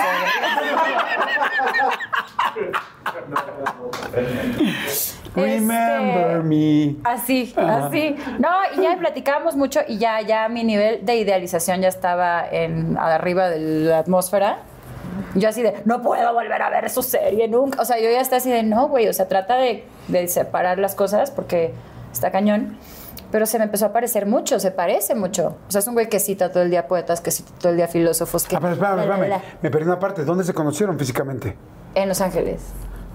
A: Remember
B: Este,
A: me.
B: Así, así. No, y ya platicábamos mucho y ya, ya mi nivel de idealización ya estaba en arriba de la atmósfera. Yo así de, no puedo volver a ver su serie nunca. O sea, yo ya está así de, no, güey, o sea, trata de, de separar las cosas porque está cañón. Pero se me empezó a parecer mucho, se parece mucho. O sea, es un güey que cita todo el día poetas, que cita todo el día filósofos. Que
A: Ah, pero espérame, espérame. Me perdí una parte. ¿Dónde se conocieron físicamente?
B: En Los Ángeles.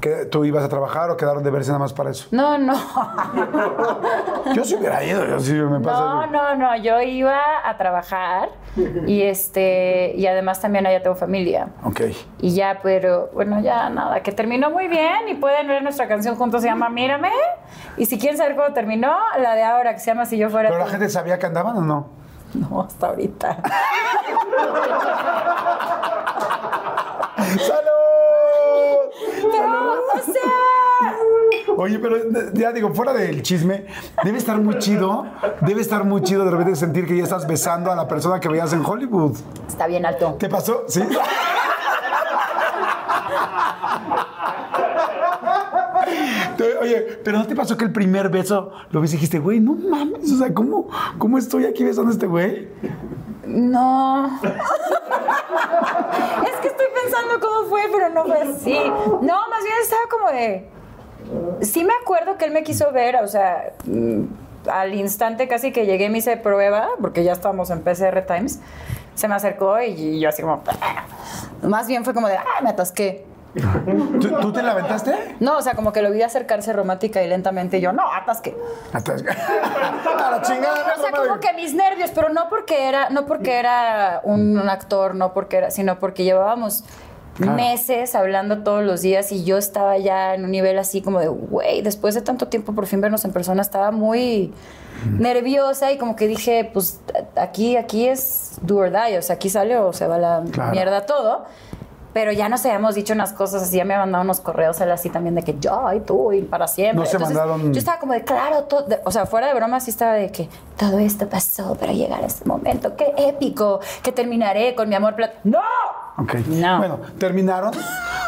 A: ¿Que tú ibas a trabajar o quedaron de verse nada más para eso?
B: No, no.
A: Yo sí hubiera ido, yo sí me pasa.
B: No, no, no. Yo iba a trabajar y este y además también allá tengo familia.
A: Ok.
B: Y ya, pero bueno, ya nada, que terminó muy bien y pueden ver nuestra canción juntos, se llama Mírame. Y si quieren saber cómo terminó, la de ahora que se llama Si yo fuera
A: ¿Pero la gente sabía que andaban o no?
B: No, hasta ahorita.
A: ¡Salud!
B: Pero, o sea,
A: Oye, pero ya digo, fuera del chisme, debe estar muy chido, debe estar muy chido de repente sentir que ya estás besando a la persona que veías en Hollywood.
B: está bien alto.
A: ¿Te pasó? ¿Sí? Oye, pero ¿no te pasó que el primer beso lo viste y dijiste, güey, no mames, o sea, ¿cómo, cómo estoy aquí besando a este güey?
B: No. es que estoy pensando cómo fue, pero no fue así. No, más bien estaba como de. Sí me acuerdo que él me quiso ver, o sea, mm, al instante casi que llegué me hice prueba, porque ya estábamos en PCR Times, se me acercó y yo así como... Más bien fue como de, ah, me atasqué.
A: ¿Tú, tú te la aventaste?
B: No, o sea, como que lo vi acercarse romántica y lentamente y yo, no, atasqué.
A: Atrás. A la chingada,
B: O sea, como que mis nervios, pero no porque era, no porque era un, un actor, no porque era, sino porque llevábamos meses hablando todos los días y yo estaba ya en un nivel así como de, güey, después de tanto tiempo por fin vernos en persona, estaba muy nerviosa y como que dije, pues aquí, aquí es do or die, o sea, aquí sale o se va la
A: Claro.
B: mierda todo. Pero ya nos habíamos dicho unas cosas así, ya me mandado unos correos él así también de que yo y tú y para siempre.
A: No se
B: Entonces,
A: mandaron-
B: Yo estaba como de, claro, todo, de- o sea, fuera de broma sí estaba de que todo esto pasó para llegar a este momento, qué épico, que terminaré con mi amor plat ¡No!
A: Ok.
B: No.
A: Bueno, terminaron.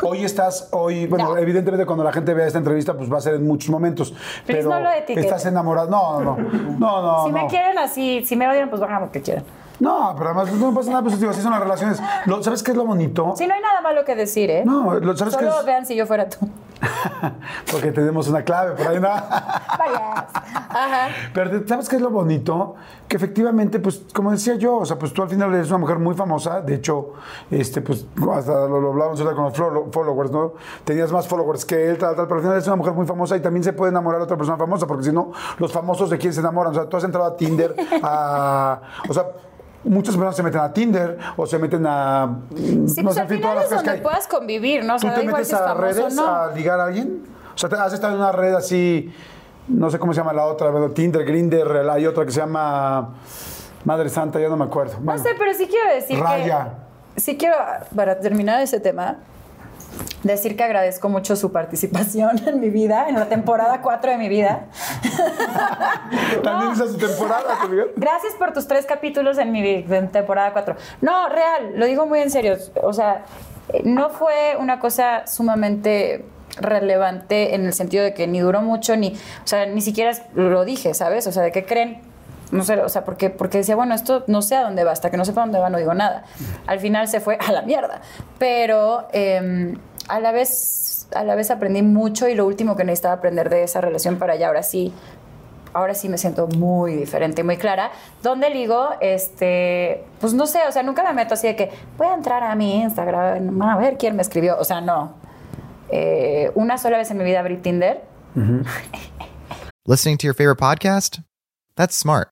A: Hoy estás, hoy, bueno,
B: No.
A: evidentemente cuando la gente vea esta entrevista, pues va a ser en muchos momentos.
B: Please,
A: pero
B: no lo etiqueten.
A: estás enamorado. No, no, no. No, no.
B: si
A: no.
B: me quieren así, si me odian, pues hagan lo que quieran.
A: No, pero además no pasa nada, pues digo, así son las relaciones. Lo- ¿Sabes qué es lo bonito?
B: Si no hay nada malo que decir, ¿eh?
A: No, lo- ¿sabes qué
B: Solo
A: es?
B: vean si yo fuera tú.
A: Porque tenemos una clave por ahí, ¿no?
B: Vayas. Ajá.
A: Pero ¿sabes qué es lo bonito? Que efectivamente, pues, como decía yo, o sea, pues tú al final eres una mujer muy famosa. De hecho, este, pues, hasta lo, lo hablábamos ahorita con los follow- followers, ¿no? Tenías más followers que él, tal, tal, pero al final eres una mujer muy famosa y también se puede enamorar a otra persona famosa, porque si no, los famosos de quién se enamoran. O sea, tú has entrado a Tinder, a. O sea. Muchas personas se meten a Tinder o se meten a.
B: Sí, pues al final es
A: cosas que
B: donde puedas convivir, ¿no? O
A: ¿Tú
B: sea,
A: te
B: da igual
A: metes
B: si es
A: a
B: famoso
A: redes
B: no.
A: a ligar a alguien? O sea, ¿te- ¿has estado en una red así, no sé cómo se llama la otra, bueno, Tinder, Grindr, hay otra que se llama Madre Santa, ya no me acuerdo.
B: No sé, pero sí quiero decir
A: Raya.
B: que... Sí quiero, para terminar ese tema, decir que agradezco mucho su participación en mi vida, en la temporada 4 de mi vida.
A: También hizo su temporada.
B: Gracias por tus tres capítulos en mi en temporada 4. No, real, lo digo muy en serio. O sea, no fue una cosa sumamente relevante en el sentido de que ni duró mucho, ni, o sea, ni siquiera lo dije, ¿sabes? O sea, ¿de qué creen? No sé, o sea, porque, porque decía, bueno, esto no sé a dónde va, hasta que no sepa dónde va, no digo nada. Al final se fue a la mierda. Pero eh, a la vez, a la vez aprendí mucho y lo último que necesitaba aprender de esa relación para allá, ahora sí, ahora sí me siento muy diferente, muy clara. ¿Dónde ligo? Este, pues no sé, o sea, nunca me meto así de que voy a entrar a mi Instagram, a ver quién me escribió. O sea, no. Eh, una sola vez en mi vida abrí Tinder.
E: Listening to your favorite podcast? That's smart.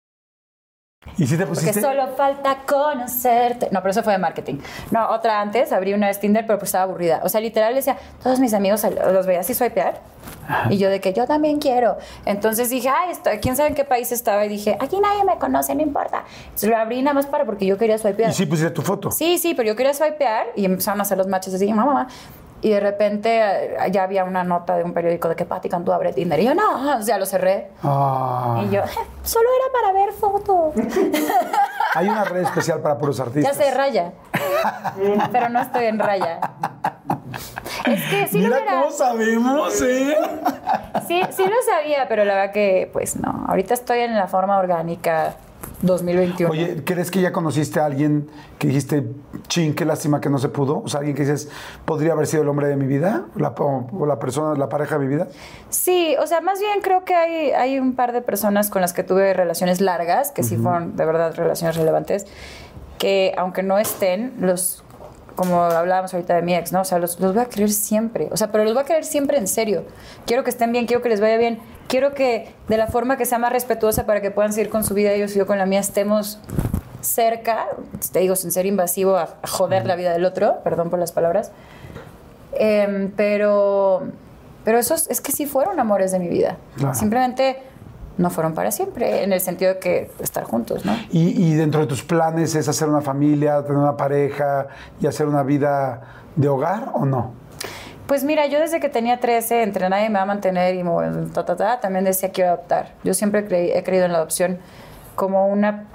A: ¿Y si te
B: Porque
A: pusiste?
B: solo falta conocerte. No, pero eso fue de marketing. No, otra antes, abrí una vez Tinder, pero pues estaba aburrida. O sea, literal decía, todos mis amigos los veía así swipear. Y yo de que yo también quiero. Entonces dije, ay, esto- ¿quién sabe en qué país estaba? Y dije, aquí nadie me conoce, no importa. Entonces lo abrí nada más para porque yo quería swipear.
A: Y sí pusiste tu foto.
B: Sí, sí, pero yo quería swipear y empezaron a hacer los matches así, mamá, mamá. Y de repente eh, ya había una nota de un periódico de que Patti Cantú abre Tinder. Y yo, no, o sea, lo cerré.
A: Ah,
B: Y yo, solo era para ver fotos.
A: hay una red especial para puros
B: Ya
A: artistas.
B: sé, raya. Pero no estoy en raya. Es que sí lo hubiera-
A: cómo sabemos, ¿eh?
B: Sí, sí lo sabía, pero la verdad que, pues no. Ahorita estoy en la forma orgánica 2021.
A: Oye, ¿crees que ya conociste a alguien que dijiste, ching, qué lástima que no se pudo? O sea, alguien que dices, podría haber sido el hombre de mi vida, la, o, o la persona, la pareja de mi vida.
B: Sí, o sea, más bien creo que hay, hay un par de personas con las que tuve relaciones largas, que sí fueron de verdad relaciones relevantes, que aunque no estén, los, como hablábamos ahorita de mi ex, ¿no? O sea, los, los voy a querer siempre. O sea, pero los voy a querer siempre en serio. Quiero que estén bien, quiero que les vaya bien. Quiero que de la forma que sea más respetuosa para que puedan seguir con su vida ellos y yo con la mía estemos cerca, te digo, sin ser invasivo a, a joder la vida del otro, perdón por las palabras. Em, pero pero esos es que sí fueron amores de mi vida.
A: Claro.
B: Simplemente no fueron para siempre, en el sentido de que estar juntos, ¿no?
A: Y, y dentro de tus planes es hacer una familia, tener una pareja y hacer una vida de hogar o no?
B: Pues mira, yo desde que tenía 13, entre nadie me va a mantener y ta, ta, ta, también decía quiero adoptar. Yo siempre he creído en la adopción como una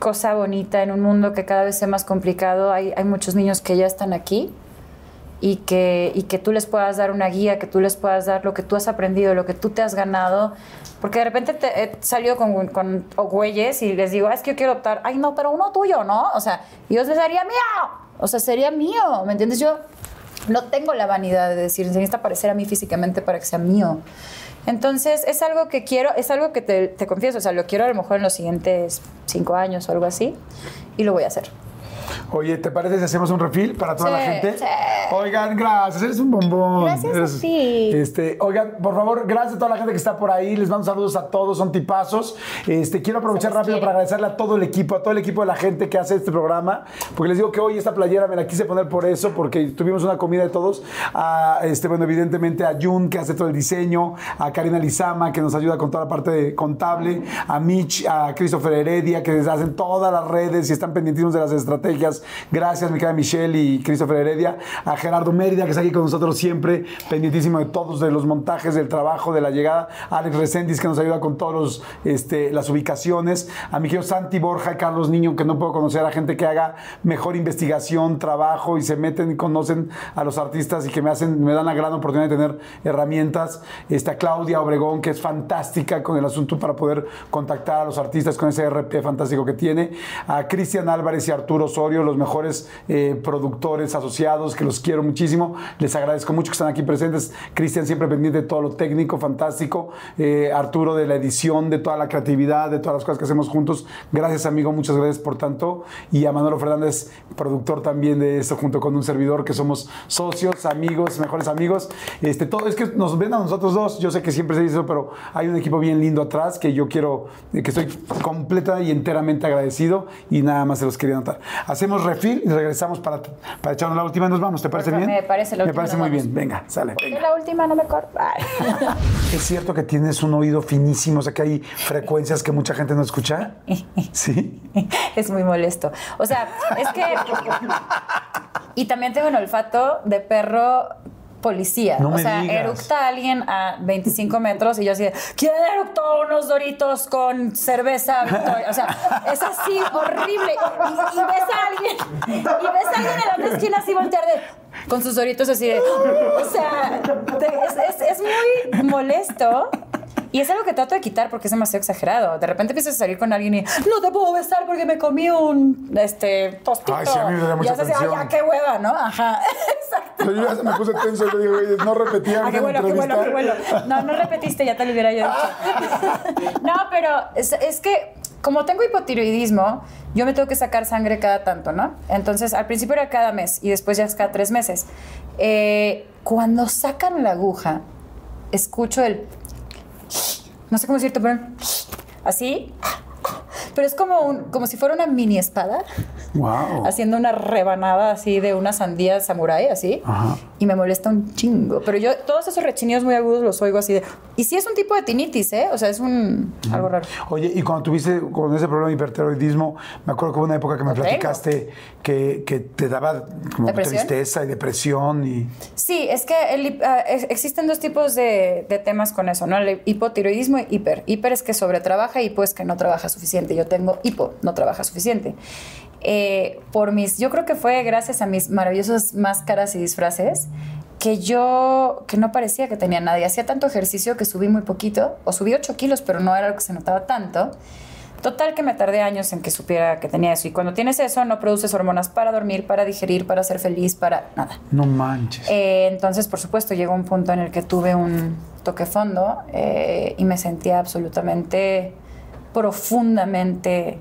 B: cosa bonita en un mundo que cada vez es más complicado. Hay, muchos niños que ya están aquí y que, tú les puedas dar una guía, que tú les puedas dar lo que tú has aprendido, lo que tú te has ganado. Porque de repente te, he salido con, con güeyes y les digo, "Ah, es que yo quiero adoptar. Ay, no, pero uno tuyo, ¿no? O sea, yo les daría mío. O sea, sería mío, ¿me entiendes? Yo no tengo la vanidad de decir, se necesita parecer a mí físicamente para que sea mío. Entonces, es algo que quiero, es algo que te, te confieso, o sea, lo quiero a lo mejor en los siguientes cinco años o algo así, y lo voy a hacer.
A: Oye, ¿te parece si hacemos un refil para toda
B: Sí,
A: la gente?
B: sí.
A: Oigan, gracias, eres un bombón.
B: Gracias a
A: Eres-
B: ti.
A: Este, oigan, por favor, gracias a toda la gente que está por ahí. Les mando saludos a todos, son tipazos. Este, quiero aprovechar
B: les
A: rápido
B: quiere.
A: para agradecerle a todo el equipo, a todo el equipo de la gente que hace este programa, porque les digo que hoy esta playera me la quise poner por eso, porque tuvimos una comida de todos. A, este, bueno, evidentemente a Jun, que hace todo el diseño, a Karina Lizama, que nos ayuda con toda la parte de contable, a Mitch, a Christopher Heredia, que hacen todas las redes y están pendientes de las estrategias. Gracias, mi querida Michelle y Christopher Heredia. A Gerardo Mérida, que está aquí con nosotros siempre, pendientísimo de todos, los montajes, del trabajo, de la llegada. Alex Reséndiz, que nos ayuda con todas este, las ubicaciones. A mi querido Santi Borja Carlos Niño, que no puedo conocer, a gente que haga mejor investigación, trabajo y se meten y conocen a los artistas y que me hacen, me dan la gran oportunidad de tener herramientas. Está Claudia Obregón, que es fantástica con el asunto para poder contactar a los artistas con ese RP fantástico que tiene. A Cristian Álvarez y Arturo Los mejores eh, productores asociados, que los quiero muchísimo. Les agradezco mucho que están aquí presentes. Cristian siempre pendiente de todo lo técnico, fantástico. Eh, Arturo de la edición, de toda la creatividad, de todas las cosas que hacemos juntos. Gracias, amigo, muchas gracias por tanto. Y a Manolo Fernández, productor también de esto, junto con un servidor, que somos socios, amigos, mejores amigos. Este, todo es que nos ven a nosotros dos. Yo sé que siempre se dice eso, pero hay un equipo bien lindo atrás que yo quiero, eh, que estoy completa y enteramente agradecido y nada más se los quería notar. Hacemos refil y regresamos para, para echarnos la última y nos vamos. ¿Te parece bien?
B: me parece, la
A: Me
B: última
A: parece muy
B: vamos.
A: bien. Venga, sale. Venga.
B: la última no me corta.
A: ¿Es cierto que tienes un oído finísimo? O sea, que hay frecuencias que mucha gente no escucha. Sí.
B: es muy molesto. O sea, es que. Y también tengo un olfato de perro policía.
A: No
B: o
A: me
B: sea,
A: digas.
B: eructa alguien a 25 metros y yo así de, ¿quién eructó unos doritos con cerveza Victoria? O sea, es así horrible. Y, y ves a alguien, y ves a alguien en la otra esquina así voltear de, con sus doritos así de, o sea, te- es, es- es muy molesto. Y es algo que trato de quitar porque es demasiado exagerado. De repente empiezas a salir con alguien y no te puedo besar porque me comí un este tostito.
A: Ay, sí, a mí me da mucha
B: y haces ay, ya, qué hueva, ¿no? Ajá. Exacto.
A: Yo ya se me puse tenso y le digo, oye, no repetía
B: Ah, qué bueno, qué bueno, qué bueno. No, no repetiste, ya te lo hubiera yo dicho. No, pero es, es que como tengo hipotiroidismo, yo me tengo que sacar sangre cada tanto, ¿no? Entonces, al principio era cada mes y después ya es cada tres meses. Eh, cuando sacan la aguja, escucho el... No sé cómo decirte, pero... Así. Pero es como, un, como si fuera una mini espada
A: Wow.
B: haciendo una rebanada así de una sandía samurái, así.
A: Ajá.
B: Y me molesta un chingo. Pero yo todos esos rechinidos muy agudos los oigo así de... Y sí es un tipo de tinitis, ¿eh? O sea, es un... algo raro.
A: Oye, y cuando tuviste con ese problema de hipertiroidismo, me acuerdo que hubo una época que me platicaste que, que te daba como
B: ¿Depresión?
A: tristeza y depresión y...
B: Sí, es que el ex- existen dos tipos de, de temas con eso, ¿no? El hipotiroidismo y hiper. Hiper es que sobretrabaja y hipo es que no trabaja suficiente. Yo tengo hipo, no trabaja suficiente. Eh, por mis, yo creo que fue gracias a mis maravillosas máscaras y disfraces que yo, que no parecía que tenía nadie. Hacía tanto ejercicio que subí muy poquito, o subí 8 kilos, pero no era lo que se notaba tanto. Total que me tardé años en que supiera que tenía eso. Y cuando tienes eso, no produces hormonas para dormir, para digerir, para ser feliz, para nada.
A: No manches.
B: Eh, entonces, por supuesto, llegó un punto en el que tuve un toque fondo eh, y me sentía absolutamente, profundamente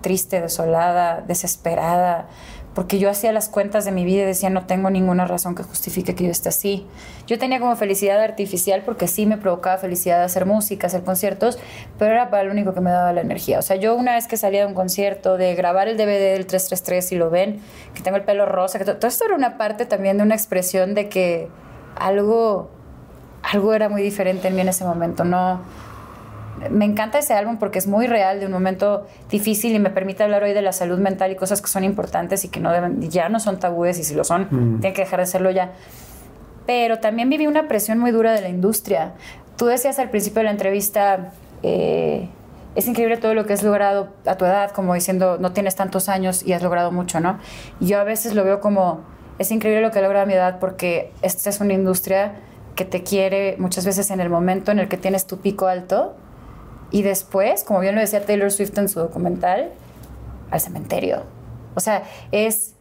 B: triste, desolada, desesperada, porque yo hacía las cuentas de mi vida y decía, no tengo ninguna razón que justifique que yo esté así. Yo tenía como felicidad artificial porque sí me provocaba felicidad hacer música, hacer conciertos, pero era para lo único que me daba la energía. O sea, yo una vez que salía de un concierto, de grabar el DVD del 333 y lo ven, que tengo el pelo rosa, que to- todo esto era una parte también de una expresión de que algo, algo era muy diferente en mí en ese momento. No, me encanta ese álbum porque es muy real de un momento difícil y me permite hablar hoy de la salud mental y cosas que son importantes y que no deben, ya no son tabúes y si lo son, tienen que dejar de serlo ya. Pero también viví una presión muy dura de la industria. Tú decías al principio de la entrevista, eh, es increíble todo lo que has logrado a tu edad, como diciendo, no tienes tantos años y has logrado mucho, ¿no? Y yo a veces lo veo como, es increíble lo que he logrado a mi edad porque esta es una industria que te quiere muchas veces en el momento en el que tienes tu pico alto y después, como bien lo decía Taylor Swift en su documental, al cementerio. O sea, es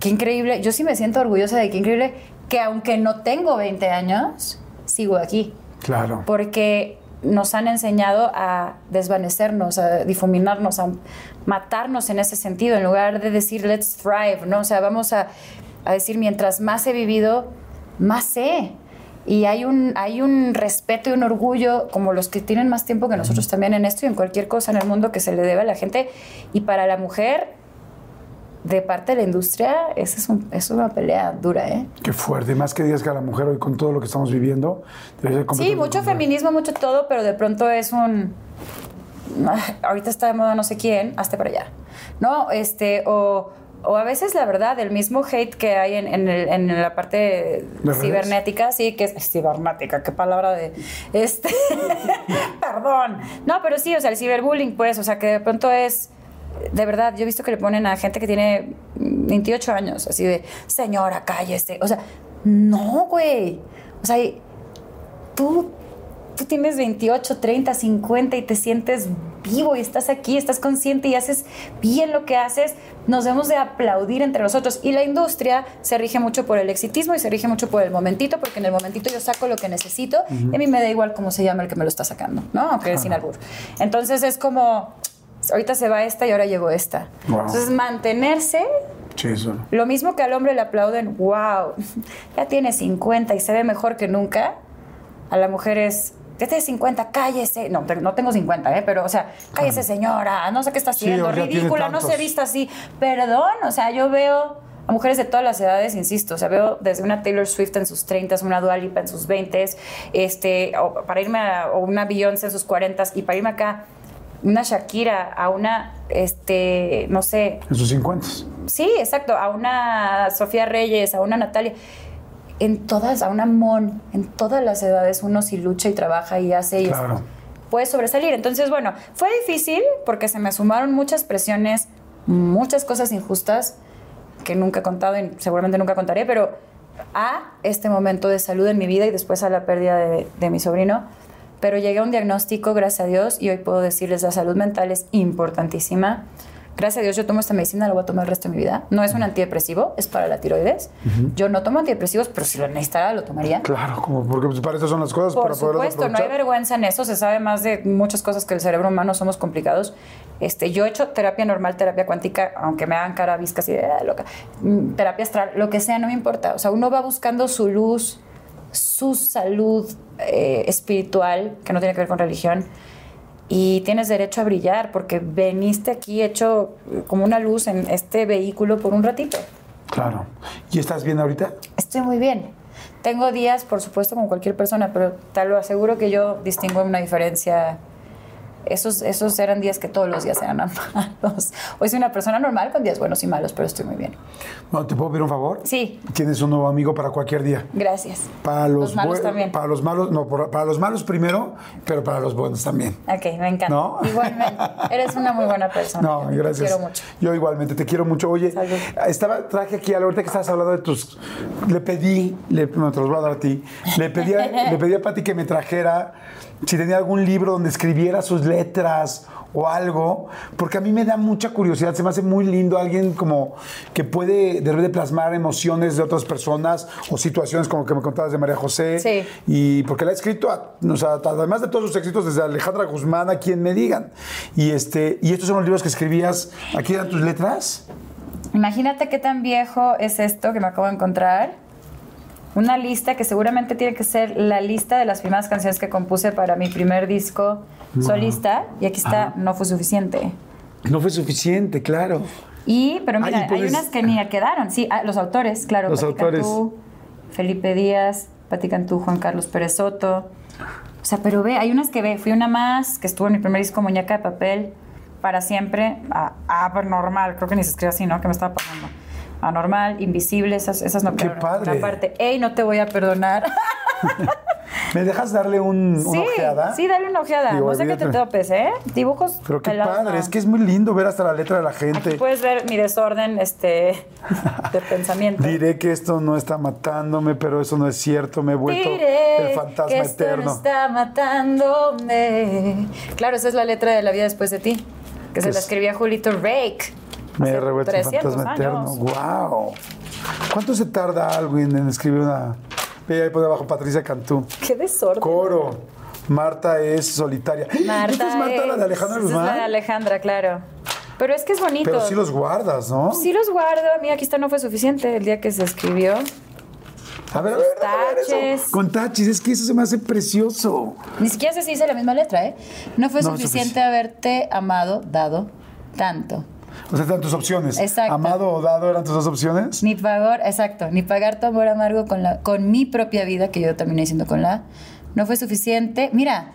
B: qué increíble. Yo sí me siento orgullosa de qué increíble que aunque no tengo 20 años, sigo aquí.
A: Claro.
B: Porque nos han enseñado a desvanecernos, a difuminarnos, a matarnos en ese sentido, en lugar de decir let's thrive, ¿no? O sea, vamos a, a decir mientras más he vivido, más sé. Y hay un, hay un respeto y un orgullo, como los que tienen más tiempo que nosotros también en esto y en cualquier cosa en el mundo que se le debe a la gente. Y para la mujer, de parte de la industria, esa es, un- es una pelea dura, ¿eh?
A: Qué fuerte. Más que digas que a la mujer hoy con todo lo que estamos viviendo, debe ser
B: Sí, mucho feminismo, mucho todo, pero de pronto es un. "Ah, Ahorita está de moda no sé quién, hazte para allá. ¿No? Este, o, o a veces la verdad, el mismo hate que hay en, en el- en la parte cibernética, sí, que es cibernética, qué palabra de. Este. Perdón. No, pero sí, o sea, el ciberbullying, pues, o sea, que de pronto es. De verdad, yo he visto que le ponen a gente que tiene 28 años, así de, señora, cállese. O sea, no, güey. O sea, tú, tú tienes 28, 30, 50 y te sientes vivo y estás aquí, estás consciente y haces bien lo que haces, nos debemos de aplaudir entre nosotros. Y la industria se rige mucho por el exitismo y se rige mucho por el momentito, porque en el momentito yo saco lo que necesito y a mí me da igual cómo se llama el que me lo está sacando, ¿no? Aunque es sin albur. Entonces es como, ahorita se va esta y ahora llegó esta.
A: Wow.
B: Entonces mantenerse lo mismo que al hombre le aplauden, wow, ya tiene 50 y se ve mejor que nunca. A la mujer es, ya tiene 50, cállese. No, no tengo 50, ¿eh? Pero, o sea, cállese señora, no sé qué está haciendo, ridícula, no se vista así. Perdón, o sea, yo veo a mujeres de todas las edades, insisto, o sea, veo desde una Taylor Swift en sus 30, una Dua Lipa en sus 20, este, o para irme a o una Beyoncé en sus 40 y para irme acá, una Shakira, a una, este, no sé,
A: En sus 50.
B: Sí, exacto, a una Sofía Reyes, a una Natalia, en todas, a una Mon, en todas las edades uno sí lucha y trabaja y hace y
A: Claro.
B: puede sobresalir. Entonces, bueno, fue difícil porque se me sumaron muchas presiones, muchas cosas injustas que nunca he contado y seguramente nunca contaré, pero a este momento de salud en mi vida y después a la pérdida de, de mi sobrino, pero llegué a un diagnóstico, gracias a Dios, y hoy puedo decirles la salud mental es importantísima. Gracias a Dios yo tomo esta medicina, la voy a tomar el resto de mi vida. No es un antidepresivo, es para la tiroides. Yo no tomo antidepresivos, pero si lo necesitara lo tomaría.
A: Claro, como porque pues, para eso son las cosas,
B: Por
A: para
B: supuesto, no hay vergüenza en eso, se sabe más de muchas cosas que el cerebro humano somos complicados. Este, yo he hecho terapia normal, terapia cuántica, aunque me hagan cara visca así de "Ah, loca, mm, terapia astral, lo que sea, no me importa. O sea, uno va buscando su luz, su salud eh, espiritual, que no tiene que ver con religión, y tienes derecho a brillar porque veniste aquí hecho como una luz en este vehículo por un ratito.
A: Claro. ¿Y estás bien ahorita?
B: Estoy muy bien. Tengo días, por supuesto, como cualquier persona, pero te lo aseguro que yo distingo una diferencia. Esos, esos eran días que todos los días eran malos. Hoy soy una persona normal con días buenos y malos, pero estoy muy bien.
A: Bueno, ¿te puedo pedir un favor?
B: Sí,
A: Tienes un nuevo amigo para cualquier día.
B: gracias.
A: Para los,
B: Los malos también.
A: Para los malos, no, para los malos primero, pero para los buenos también.
B: Ok, me encanta.
A: ¿No?
B: Igualmente. Eres una muy buena persona.
A: No,
B: Te
A: gracias.
B: quiero mucho.
A: Yo igualmente, te quiero mucho. Oye,
B: Salud.
A: estaba, traje aquí, a la ahorita que estabas hablando de tus. Le pedí, le, no, te los voy a dar a ti. Le pedí a, le pedí a Pati que me trajera si tenía algún libro donde escribiera sus letras o algo, porque a mí me da mucha curiosidad, se me hace muy lindo alguien como que puede de repente plasmar emociones de otras personas o situaciones como que me contabas de María José.
B: Sí.
A: Y porque la ha escrito, a- o sea, además de todos sus éxitos, desde Alejandra Guzmán, a quien me digan. Y, este, y estos son los libros que escribías. ¿Aquí eran tus letras?
B: Imagínate qué tan viejo es esto que me acabo de encontrar. Una lista que seguramente tiene que ser la lista de las primeras canciones que compuse para mi primer disco solista. Y aquí está, no fue suficiente.
A: No fue suficiente, claro.
B: Y, pero
A: Ah,
B: mira,
A: y
B: hay unas que ni quedaron. Sí, ah, los autores, claro.
A: Los
B: Pati
A: autores.
B: Cantú, Felipe Díaz, Pati Cantú, Juan Carlos Pérez Soto. O sea, pero ve, hay unas que ve. Fui una más que estuvo en mi primer disco, Muñeca de Papel, para siempre. Ah, Anormal, creo que ni se escribe así, ¿no? ¿Qué me estaba pasando? Anormal, Invisible, esas, esas no
A: Qué padre.
B: Aparte, ey, no te voy a perdonar.
A: ¿Me dejas darle un,
B: sí,
A: una ojeada?
B: sí, dale una ojeada.
A: Digo,
B: no sé qué te topes, ¿eh? Dibujos.
A: Pero qué
B: pelados,
A: padre,
B: no.
A: es que es muy lindo ver hasta la letra de la
B: Aquí
A: gente.
B: puedes ver mi desorden este, de pensamiento.
A: Diré que esto no está matándome, pero eso no es cierto. Me he vuelto
B: Diré
A: el fantasma
B: que esto
A: eterno.
B: no está matándome. Claro, esa es la letra de La vida después de ti, que se
A: Que
B: la
A: es-
B: escribía Julito Rake.
A: Me he revuelto el
B: 300
A: fantasma eterno. ¡Wow! ¿Cuánto se tarda alguien en escribir una.? Ve ahí por abajo Patricia Cantú.
B: Qué desorden.
A: Coro. Marta es solitaria.
B: Marta
A: ¿Esta es Marta la de Alejandra
B: esa Es la de
A: Guzmán?
B: Alejandra, claro. Pero es que es bonito.
A: Pero sí los guardas, ¿no?
B: Sí los guardo. A mí aquí está no fue suficiente el día que se escribió.
A: A ver, a ver, déjame ver eso. Con taches, es que eso se me hace precioso.
B: Ni siquiera si dice la misma letra, ¿eh? No fue
A: No,
B: suficiente
A: sufici-
B: haberte amado, dado tanto.
A: O sea, están tus opciones.
B: Exacto.
A: Amado o dado eran tus dos opciones.
B: Ni pagar, exacto, ni pagar tu amor amargo con, la, con mi propia vida, que yo terminé diciendo con la, no fue suficiente. Mira,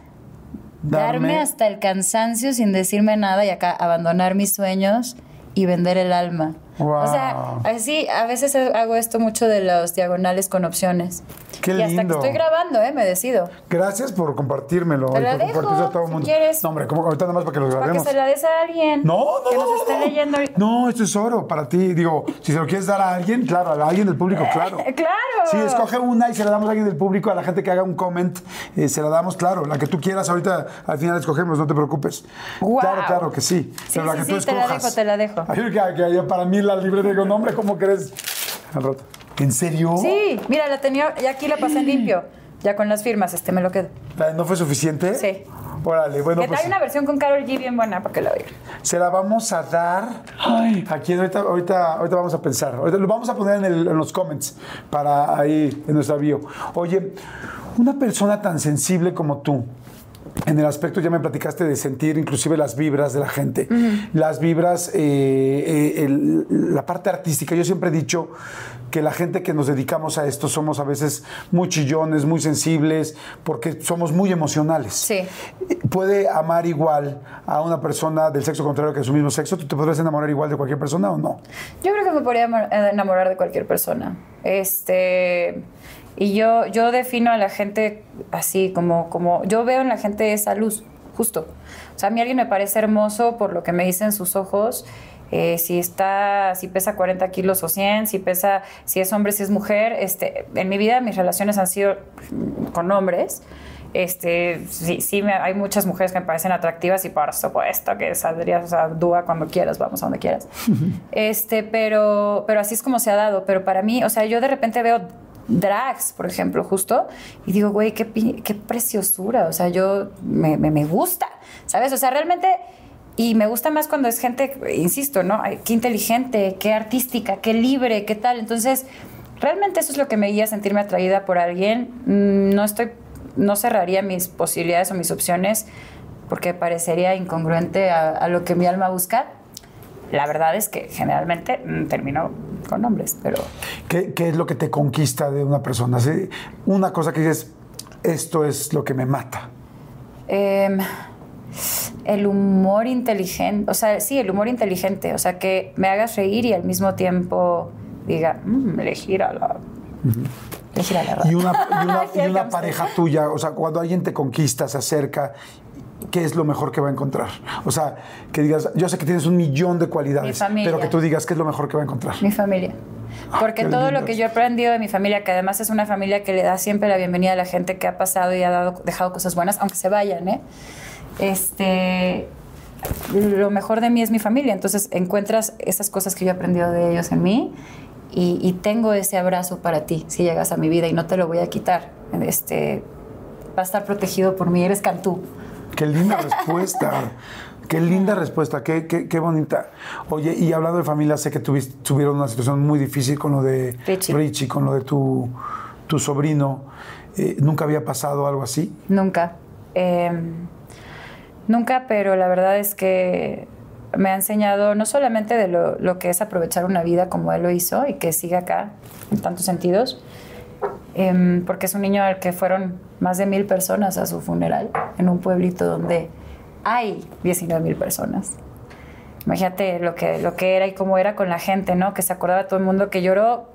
B: darme,
A: Darme-
B: hasta el cansancio sin decirme nada y acá abandonar mis sueños y vender el alma.
A: Wow.
B: O sea, así, a veces hago esto mucho de los diagonales con opciones.
A: Qué
B: y hasta que
A: lindo.
B: estoy grabando, ¿eh? Me decido.
A: Gracias por compartírmelo.
B: Te
A: y
B: la
A: por
B: dejo,
A: compartirlo a todo el
B: si
A: mundo.
B: quieres.
A: No, hombre, ¿cómo? ahorita nada más para que los
B: Para que
A: grabemos.
B: se la des a alguien.
A: No, no,
B: Que
A: no,
B: nos
A: no,
B: esté
A: no.
B: leyendo.
A: No, esto es oro para ti. Digo, si se lo quieres dar a alguien, claro, a alguien del público, claro.
B: ¡Claro!
A: Sí, escoge una y se la damos a alguien del público, a la gente que haga un comment, eh, se la damos, claro, la que tú quieras, ahorita al final escogemos, no te preocupes.
B: Guau.
A: Claro, claro que sí.
B: Sí,
A: pero la
B: sí,
A: que
B: sí,
A: tú
B: te la
A: escojas.
B: dejo, te la dejo.
A: Ay, que, que para mí la libre digo, no, hombre, ¿cómo crees? Al rato. ¿En serio?
B: Sí, mira, la tenía, y aquí la pasé en limpio. Ya con las firmas, este me lo quedo.
A: ¿No fue suficiente?
B: Sí.
A: Órale, bueno,
B: que
A: pues
B: hay una versión con Carol G bien buena para que la oigan.
A: se la vamos a dar. Ay, aquí ahorita, ahorita, ahorita vamos a pensar. Ahorita lo vamos a poner en, el- en los comments para ahí en nuestra bio. Oye, una persona tan sensible como tú. En el aspecto, ya me platicaste de sentir inclusive las vibras de la gente, las vibras, eh, eh, el- la parte artística. Yo siempre he dicho que la gente que nos dedicamos a esto somos a veces muy chillones, muy sensibles, porque somos muy emocionales.
B: Sí.
A: ¿Puede amar igual a una persona del sexo contrario que de su mismo sexo? ¿Tú te podrías enamorar igual de cualquier persona o no?
B: Yo creo que me podría eh, enamorar de cualquier persona. Este. Y yo, yo defino a la gente así, como, como. Yo veo en la gente esa luz, justo. O sea, a mí alguien me parece hermoso por lo que me dicen sus ojos. eh, si está, si pesa 40 kilos o 100, si pesa, si es hombre, si es mujer. Este, en mi vida mis relaciones han sido con hombres. Este, sí, sí me- hay muchas mujeres que me parecen atractivas y por supuesto que saldrías, o sea, dúa cuando quieras, vamos a donde quieras. este, pero, pero así es como se ha dado. Pero para mí, o sea, yo de repente veo drags, por ejemplo, justo, y digo, güey, qué, preciosura. O sea, yo me, me, gusta, ¿sabes? O sea, realmente. Y me gusta más cuando es gente, insisto, ¿no? Qué inteligente, qué artística, qué libre, qué tal. Entonces, realmente eso es lo que me guía a sentirme atraída por alguien. Mm, No estoy, no cerraría mis posibilidades o mis opciones porque parecería incongruente a, a lo que mi alma busca. La verdad es que generalmente mm, termino con hombres, pero
A: ¿Qué, qué es lo que te conquista de una persona? Una cosa que dices, esto es lo que me mata.
B: Em, el humor inteligente, o sea, sí, el humor inteligente, o sea, que me hagas reír y al mismo tiempo diga, "Mm, le gira la, le gira la
A: Y una, y una- y pareja tuya, o sea, cuando alguien te conquista, se acerca, ¿qué es lo mejor que va a encontrar? O sea, que digas, yo sé que tienes un millón de cualidades, pero que tú digas, ¿qué es lo mejor que va a encontrar?
B: Mi familia. Porque
A: Ah,
B: todo lo que yo he aprendido de mi familia, que además es una familia que le da siempre la bienvenida a la gente que ha pasado y ha dado, dejado cosas buenas, aunque se vayan, ¿eh? Este, lo mejor de mí es mi familia. Entonces encuentras esas cosas que yo he aprendido de ellos en mí y, y tengo ese abrazo para ti si llegas a mi vida y no te lo voy a quitar. Este, va a estar protegido por mí. Eres Cantú.
A: Qué linda respuesta. Qué linda respuesta, qué, qué, qué bonita. Oye, y hablando de familia, sé que tuviste, tuvieron una situación muy difícil con lo de
B: Richie.
A: con lo de tu, tu sobrino. Eh, ¿Nunca había pasado algo así?
B: Nunca. Eh, nunca, pero la verdad es que me ha enseñado no solamente de lo, lo que es aprovechar una vida como él lo hizo y que siga acá en tantos sentidos, em, porque es un niño al que fueron más de mil personas a su funeral en un pueblito donde hay 19 mil personas. Imagínate lo que, lo que era y cómo era con la gente, ¿no? Que se acordaba todo el mundo que lloró.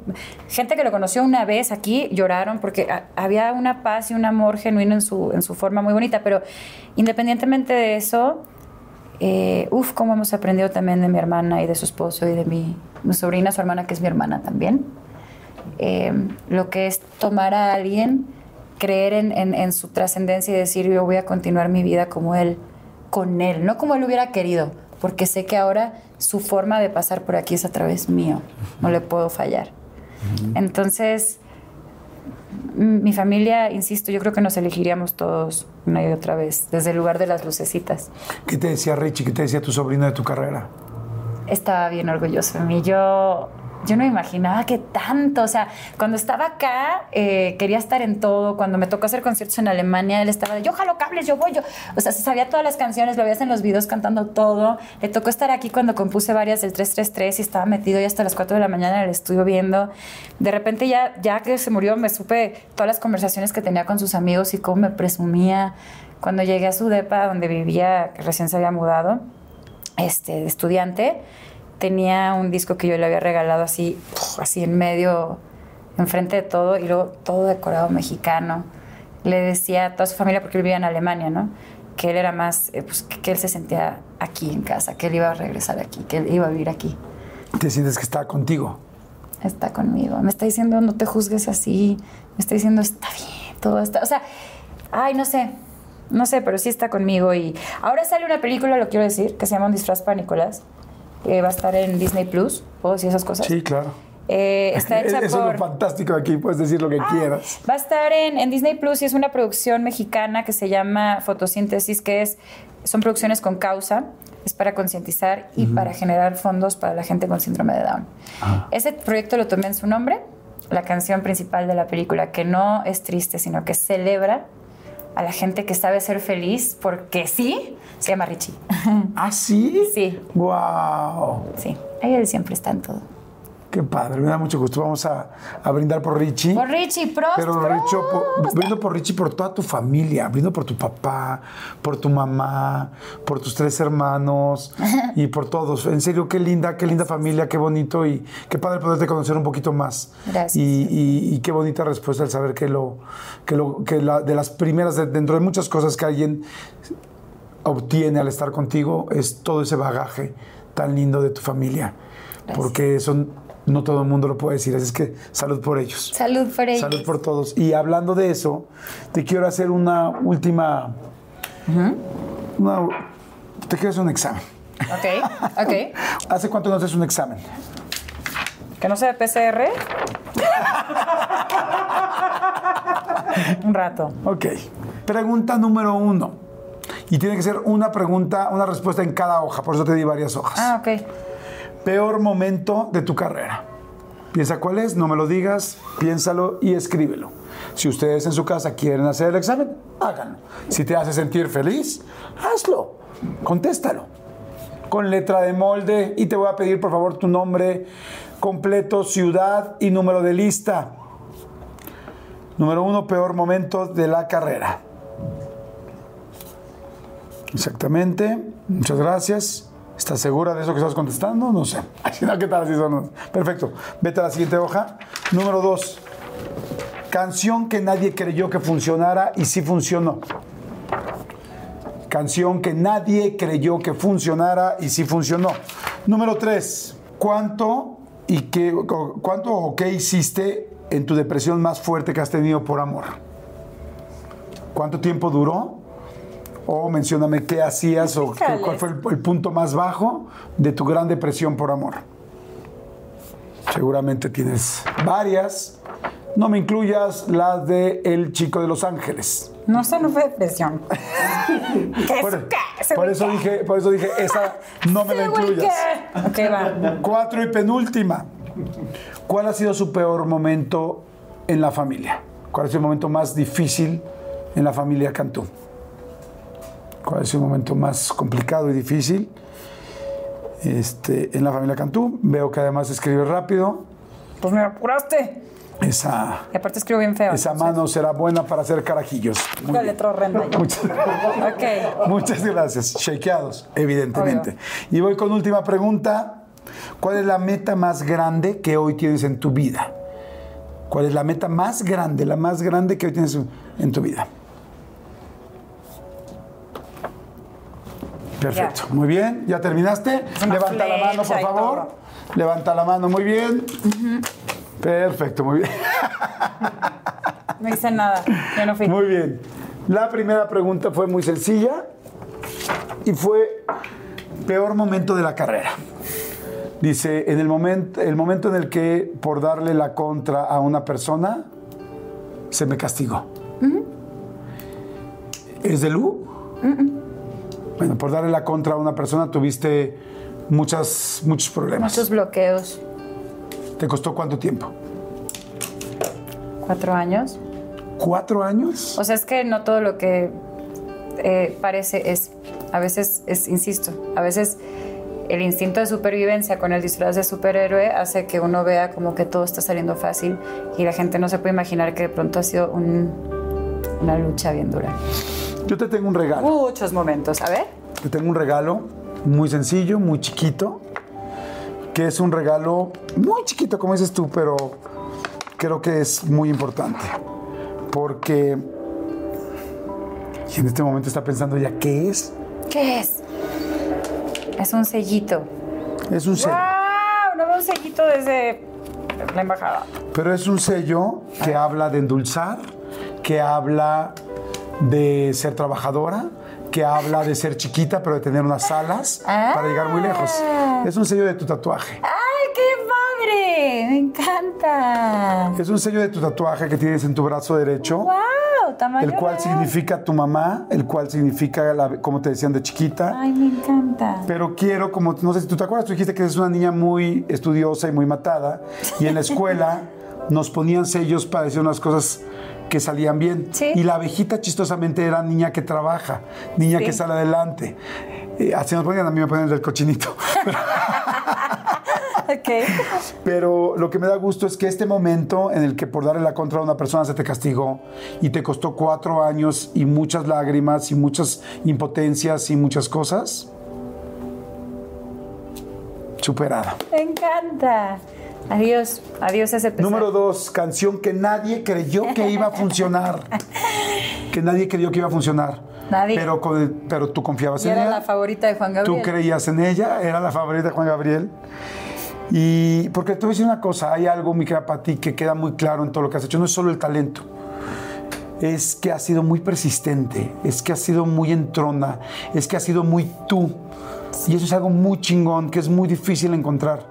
B: Gente que lo conoció una vez aquí lloraron porque a- había una paz y un amor genuino en su, en su forma muy bonita. Pero independientemente de eso, eh, uf, cómo hemos aprendido también de mi hermana y de su esposo y de mi, mi sobrina, su hermana, que es mi hermana también. Eh, lo que es tomar a alguien, creer en, en- en su trascendencia y decir yo voy a continuar mi vida como él, con él, no como él hubiera querido, porque sé que ahora su forma de pasar por aquí es a través mío, no le puedo fallar. Entonces, mi familia, insisto, yo creo que nos elegiríamos todos una y otra vez, desde el lugar de las lucecitas.
A: ¿Qué te decía Richie? ¿Qué te decía tu sobrino de tu carrera?
B: estaba bien orgulloso de mí. Yo, yo no imaginaba que tanto, o sea, cuando estaba acá eh, quería estar en todo. Cuando me tocó hacer conciertos en Alemania, él estaba de yo jalo cables, yo voy, yo. O sea, se sabía todas las canciones, lo veías en los videos cantando todo. Le tocó estar aquí cuando compuse varias del 333 y estaba metido ya hasta las 4 de la mañana en el estudio viendo. De repente ya, ya que se murió, me supe todas las conversaciones que tenía con sus amigos y cómo me presumía. Cuando llegué a su depa, donde vivía, que recién se había mudado, este, de estudiante, tenía un disco que yo le había regalado así, así en medio, enfrente de todo, y luego todo decorado mexicano. Le decía a toda su familia, porque él vivía en Alemania, ¿no? Que él era más, eh, pues que que él se sentía aquí en casa, que él iba a regresar aquí, que él iba a vivir aquí.
A: ¿Te sientes que está contigo?
B: Está conmigo. Me está diciendo, no te juzgues así. Me está diciendo, está bien, todo está. O sea, ay, no sé. No sé, pero sí está conmigo. Y ahora sale una película, lo quiero decir, que se llama Un disfraz para Nicolás. Va a estar en Disney Plus. ¿Puedo decir esas cosas?
A: Sí, claro.
B: Eh, está hecha
A: Eso es lo fantástico aquí, puedes decir lo que
B: Ah,
A: quieras.
B: Va a estar en, en Disney Plus y es una producción mexicana que se llama Fotosíntesis, que es, son producciones con causa, es para concientizar y para generar fondos para la gente con síndrome de Down. Ese proyecto lo tomé en su nombre, la canción principal de la película, que no es triste, sino que celebra a la gente que sabe ser feliz, porque sí, se llama Richie.
A: ¿Ah, sí?
B: Sí.
A: ¡Wow!
B: Sí, ahí él siempre está en todo.
A: Qué padre, me da mucho gusto. Vamos a, a brindar por Richie.
B: Por Richie, Prost,
A: Pero Richie, por- brindo por Richie por toda tu familia, brindo por tu papá, por tu mamá, por tus tres hermanos y por todos. En serio, qué linda, qué linda familia, qué bonito y qué padre poderte conocer un poquito más.
B: Gracias.
A: Y, y- y qué bonita respuesta el saber que lo, que lo, que la, de las primeras, de- dentro de muchas cosas que alguien obtiene al estar contigo, es todo ese bagaje tan lindo de tu familia.
B: Gracias.
A: Porque son no todo el mundo lo puede decir, así es que salud por ellos.
B: Salud por ellos.
A: Salud por todos. Y hablando de eso, te quiero hacer una última. una- te quiero hacer un examen.
B: Ok, ok.
A: ¿Hace cuánto no haces un examen?
B: Que no sea PCR. Un rato.
A: Ok. Pregunta número uno. Y tiene que ser una pregunta, una respuesta en cada hoja, por eso te di varias hojas.
B: Ah, ok.
A: Peor momento de tu carrera. Piensa cuál es, no me lo digas, piénsalo y escríbelo. Si ustedes en su casa quieren hacer el examen, háganlo. Si te hace sentir feliz, hazlo. Contéstalo. Con letra de molde y te voy a pedir por favor tu nombre completo, ciudad y número de lista. Número uno, peor momento de la carrera. Exactamente. Muchas gracias. ¿Estás segura de eso que estás contestando? No sé. ¿qué tal? Si son- Perfecto. Vete a la siguiente hoja. Número dos. Canción que nadie creyó que funcionara y sí funcionó. Canción que nadie creyó que funcionara y sí funcionó. Número tres. ¿Cuánto y qué, cuánto o qué hiciste en tu depresión más fuerte que has tenido por amor? ¿Cuánto tiempo duró? O mencióname qué hacías o qué- cuál fue el, el punto más bajo de tu gran depresión por amor. Seguramente tienes varias. No me incluyas las de El Chico de Los Ángeles.
B: No, eso no fue depresión. ¿Qué
A: Por,
B: es qué? ¿Se
A: por eso dije, por eso dije, esa no me la
B: ¿Se
A: incluyas.
B: ubica? Ok, va.
A: Cuatro y penúltima. ¿Cuál ha sido su peor momento en la familia? ¿Cuál ha sido el momento más difícil en la familia Cantú? ¿Cuál sido el momento más complicado y difícil este, en la familia Cantú? Veo que además escribe rápido.
B: Pues me apuraste.
A: Esa,
B: Y aparte escribo bien feo.
A: esa mano será buena para hacer carajillos. Bien.
B: letra horrenda.
A: Muchas,
B: Ok.
A: muchas gracias. Shakeados, evidentemente. Y voy con última pregunta. ¿Cuál es la meta más grande que hoy tienes en tu vida? ¿Cuál es la meta más grande, la más grande que hoy tienes en tu vida? Perfecto, muy bien. ¿Ya terminaste? Levanta la mano, por favor. Levanta la mano, muy bien. Perfecto, muy bien.
B: No hice nada. Yo no fui.
A: Muy bien. La primera pregunta fue muy sencilla y fue peor momento de la carrera. Dice, en el momento, el momento en el que por darle la contra a una persona se me castigó. ¿Es de Lu? Bueno, por darle la contra a una persona tuviste muchas, muchos problemas.
B: Muchos bloqueos.
A: ¿Te costó cuánto tiempo?
B: Cuatro años.
A: ¿Cuatro años?
B: O sea, es que no todo lo que eh, parece es. A veces es, insisto, a veces el instinto de supervivencia con el disfraz de superhéroe hace que uno vea como que todo está saliendo fácil y la gente no se puede imaginar que de pronto ha sido un- una lucha bien dura.
A: Yo te tengo un regalo.
B: Muchos momentos. A ver.
A: Te tengo un regalo muy sencillo, muy chiquito, que es un regalo muy chiquito, como dices tú, pero creo que es muy importante. Porque y en este momento está pensando ya qué es.
B: ¿Qué es? Es un sellito.
A: Es un sello.
B: ¡Wow! No veo un sellito desde la embajada.
A: Pero es un sello que habla de endulzar, que habla de ser trabajadora, que habla de ser chiquita, pero de tener unas alas para llegar muy lejos. Es un sello de tu tatuaje.
B: ¡Ay, qué padre! Me encanta.
A: Es un sello de tu tatuaje que tienes en tu brazo derecho.
B: ¡Wow!
A: El cual
B: real.
A: significa tu mamá, el cual significa, la- como te decían de chiquita.
B: Ay, me encanta.
A: Pero quiero, como no sé si tú te acuerdas, tú dijiste que eres una niña muy estudiosa y muy matada. Y en la escuela nos ponían sellos para decir unas cosas que salían bien.
B: Sí.
A: Y la abejita chistosamente era niña que trabaja, niña
B: Sí.
A: que sale adelante. Eh, así nos ponían, a mí me ponían el del cochinito.
B: Ok.
A: Pero lo que me da gusto es que este momento en el que por darle la contra a una persona se te castigó y te costó cuatro años y muchas lágrimas y muchas impotencias y muchas cosas, superada.
B: Me encanta. Adiós. Adiós ese pesar.
A: Número dos, canción que nadie creyó que iba a funcionar. que nadie creyó que iba a funcionar.
B: Nadie.
A: Pero, pero tú confiabas en
B: era
A: ella.
B: la favorita de Juan
A: Tú
B: Gabriel.
A: creías en ella, era la favorita de Juan Gabriel. Y porque te voy a decir una cosa, hay algo, mi querida Pati, que queda muy claro en todo lo que has hecho. No es solo el talento, es que has sido muy persistente, es que has sido muy entrona, es que has sido muy tú. Y eso es algo muy chingón, que es muy difícil encontrar.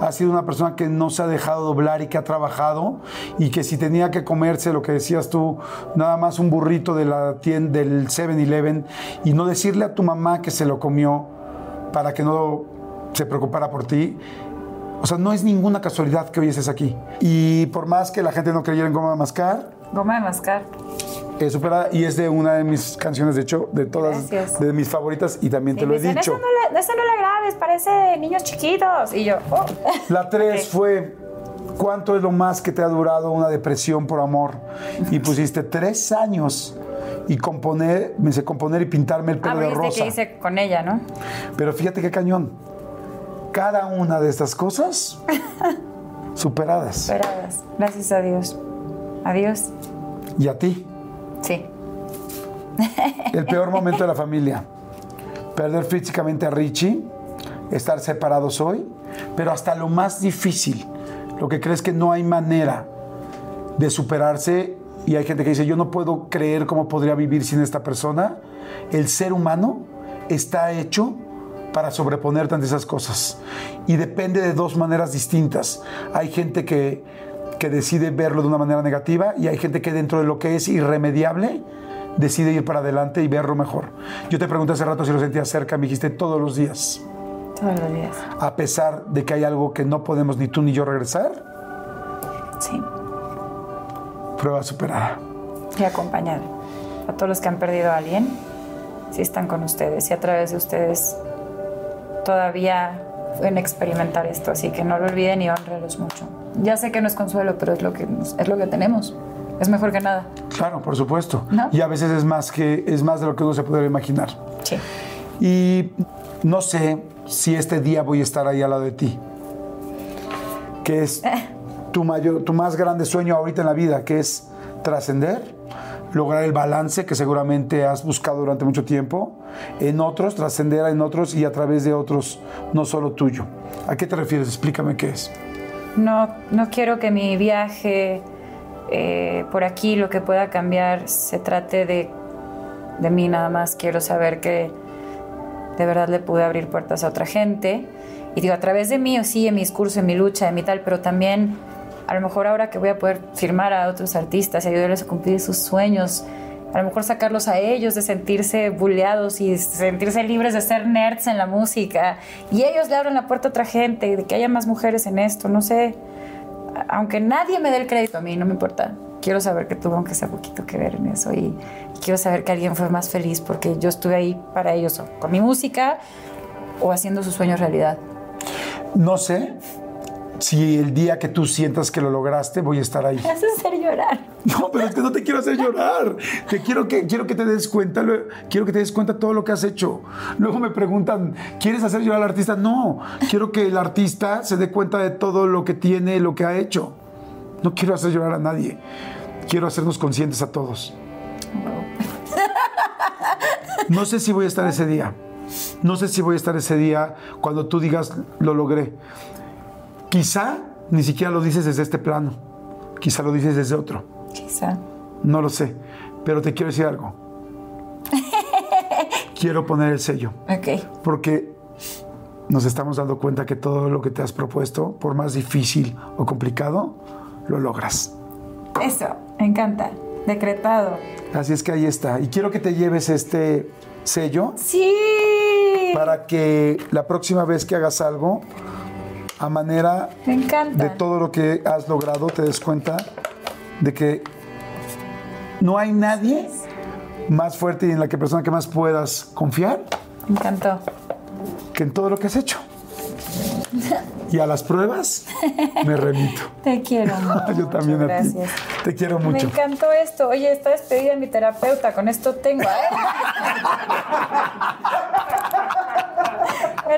A: Has sido una persona que no se ha dejado doblar y que ha trabajado y que si tenía que comerse lo que decías tú, nada más un burrito de la tienda, del 7-Eleven y no decirle a tu mamá que se lo comió para que no se preocupara por ti, o sea, no es ninguna casualidad que hoy estés aquí. Y por más que la gente no creyera en Goma Mascar,
B: Goma de mascar.
A: Es superada y es de una de mis canciones, de hecho, de todas,
B: Gracias.
A: de mis favoritas y también te
B: Y
A: lo he
B: dicen,
A: dicho.
B: Eso no, la, eso no la grabes, parece de niños chiquitos. Y yo, oh.
A: La tres
B: Ok.
A: fue ¿cuánto es lo más que te ha durado una depresión por amor? Y pusiste tres años y componer, me sé componer y pintarme el
B: Ah,
A: pelo de
B: pero viste
A: rosa.
B: que hice con ella, ¿no?
A: Pero fíjate qué cañón. Cada una de estas cosas superadas.
B: Esperadas. Gracias a Dios. Adiós.
A: Y a ti,
B: Sí.
A: el peor momento de la familia. Perder físicamente a Richie, estar separados hoy, pero hasta lo más difícil, lo que crees que no hay manera de superarse y hay gente que dice, yo no puedo creer cómo podría vivir sin esta persona. El ser humano está hecho para sobreponerte ante esas cosas. Y depende de dos maneras distintas. Hay gente que, que decide verlo de una manera negativa y hay gente que dentro de lo que es irremediable decide ir para adelante y verlo mejor. Yo te pregunté hace rato si lo sentías cerca, me dijiste todos los días.
B: Todos los días.
A: A pesar de que hay algo que no podemos ni tú ni yo regresar,
B: Sí.
A: prueba superada.
B: Y acompañar a todos los que han perdido a alguien. Sí están con ustedes y a través de ustedes todavía pueden experimentar esto. Así que no lo olviden y honrenlos mucho. Ya sé que no es consuelo, pero es lo que, es lo que tenemos. Es mejor que nada.
A: Claro, por supuesto.
B: ¿No?
A: Y a veces es más que es más de lo que uno se puede imaginar.
B: Sí.
A: Y no sé si este día voy a estar ahí al lado de ti. Que es tu, mayor, tu más grande sueño ahorita en la vida, que es trascender, lograr el balance que seguramente has buscado durante mucho tiempo, en otros, trascender en otros y a través de otros, no solo tuyo. ¿A qué te refieres? Explícame qué es.
B: No, no quiero que mi viaje eh, por aquí, lo que pueda cambiar, se trate de, de mí nada más. Quiero saber que de verdad le pude abrir puertas a otra gente. Y digo, a través de mí, o sí, en mi discurso, en mi lucha, en mi tal, pero también a lo mejor ahora que voy a poder firmar a otros artistas y ayudarles a cumplir sus sueños, a lo mejor sacarlos a ellos de sentirse bulleados y sentirse libres de ser nerds en la música. Y ellos le abren la puerta a otra gente, de que haya más mujeres en esto, no sé. Aunque nadie me dé el crédito a mí, no me importa. Quiero saber que tuvo aunque sea poquito que ver en eso y, y quiero saber que alguien fue más feliz porque yo estuve ahí para ellos, o con mi música o haciendo sus sueños realidad.
A: No sé si el día que tú sientas que lo lograste, voy a estar ahí.
B: Me hace hacer llorar.
A: No, pero es que no te quiero hacer llorar. Te quiero que, quiero que te des cuenta, lo- quiero que te des cuenta de todo lo que has hecho. Luego me preguntan, ¿quieres hacer llorar al artista? No, quiero que el artista se dé cuenta de todo lo que tiene, lo que ha hecho. No quiero hacer llorar a nadie. Quiero hacernos conscientes a todos. No sé si voy a estar ese día. No sé si voy a estar ese día cuando tú digas, lo logré. Quizá ni siquiera lo dices desde este plano. Quizá lo dices desde otro.
B: Quizá.
A: No lo sé, pero te quiero decir algo. quiero poner el sello,
B: Ok.
A: porque nos estamos dando cuenta que todo lo que te has propuesto, por más difícil o complicado, lo logras.
B: Eso, me encanta. Decretado.
A: Así es que ahí está. Y quiero que te lleves este sello
B: Sí.
A: para que la próxima vez que hagas algo, a manera
B: Me encanta.
A: de todo lo que has logrado, te des cuenta de que no hay nadie más fuerte y en la que persona que más puedas confiar
B: Me encantó.
A: que en todo lo que has hecho. Y a las pruebas me remito.
B: Te quiero mucho.
A: Yo también a ti.
B: Gracias.
A: Te quiero
B: Me
A: mucho.
B: encantó esto. Oye, está despedida mi terapeuta. Con esto tengo. ¿eh?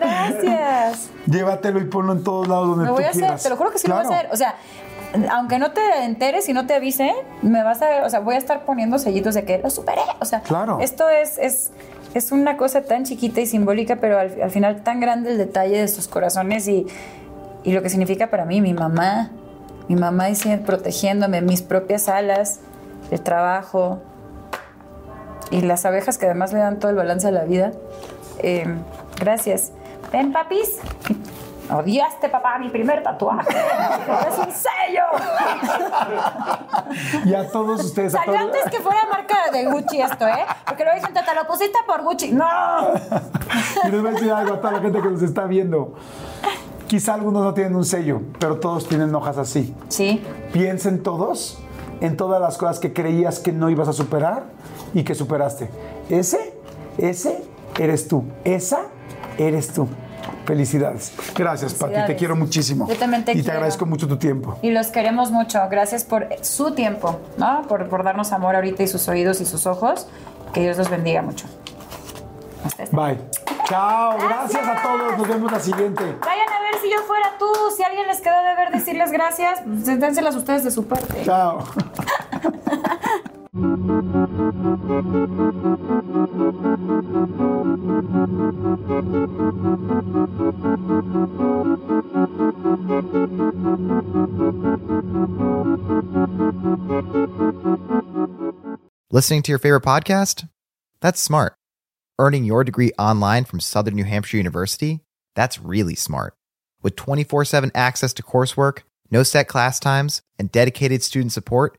B: Gracias.
A: Llévatelo y ponlo en todos lados donde
B: Lo
A: tú
B: voy a hacer,
A: quieras.
B: te lo juro que sí lo voy a hacer. O sea, aunque no te enteres y no te avise, me vas a ver, o sea, voy a estar poniendo sellitos de que lo superé. O sea,
A: Claro.
B: esto es, es, es una cosa tan chiquita y simbólica, pero al, al final tan grande el detalle de sus corazones y, y lo que significa para mí mi mamá. Mi mamá dice, protegiéndome, mis propias alas, el trabajo y las abejas que además le dan todo el balance a la vida. Eh, gracias. Ven, papis. Odiaste, papá, mi primer tatuaje. es un sello.
A: Y a todos ustedes, a
B: Salió
A: todos.
B: antes que fuera marca de Gucci esto, ¿eh? Porque luego dicen, te lo pusiste por Gucci. ¡No!
A: Y les voy a decir algo a toda la gente que nos está viendo. Quizá algunos no tienen un sello, pero todos tienen hojas así.
B: Sí,
A: Piensen todos en todas las cosas que creías que no ibas a superar y que superaste. Ese, ese eres tú. Esa eres tú. Felicidades. Gracias, Pati. Te
B: Felicidades.
A: quiero muchísimo.
B: Yo también te
A: y te
B: quiero.
A: agradezco mucho tu tiempo.
B: y los queremos mucho. Gracias por su tiempo, ¿no? Por, por darnos amor ahorita y sus oídos y sus ojos. Que Dios los bendiga mucho.
A: Bye. Chao. Gracias a todos. Nos vemos la siguiente.
B: Vayan a ver si yo fuera tú. Si alguien les quedó de ver decirles gracias, pues dénselas ustedes de su parte.
A: Chao.
E: Listening to your favorite podcast? That's smart. Earning your degree online from Southern New Hampshire University? That's really smart. With 24 7 access to coursework, no set class times, and dedicated student support,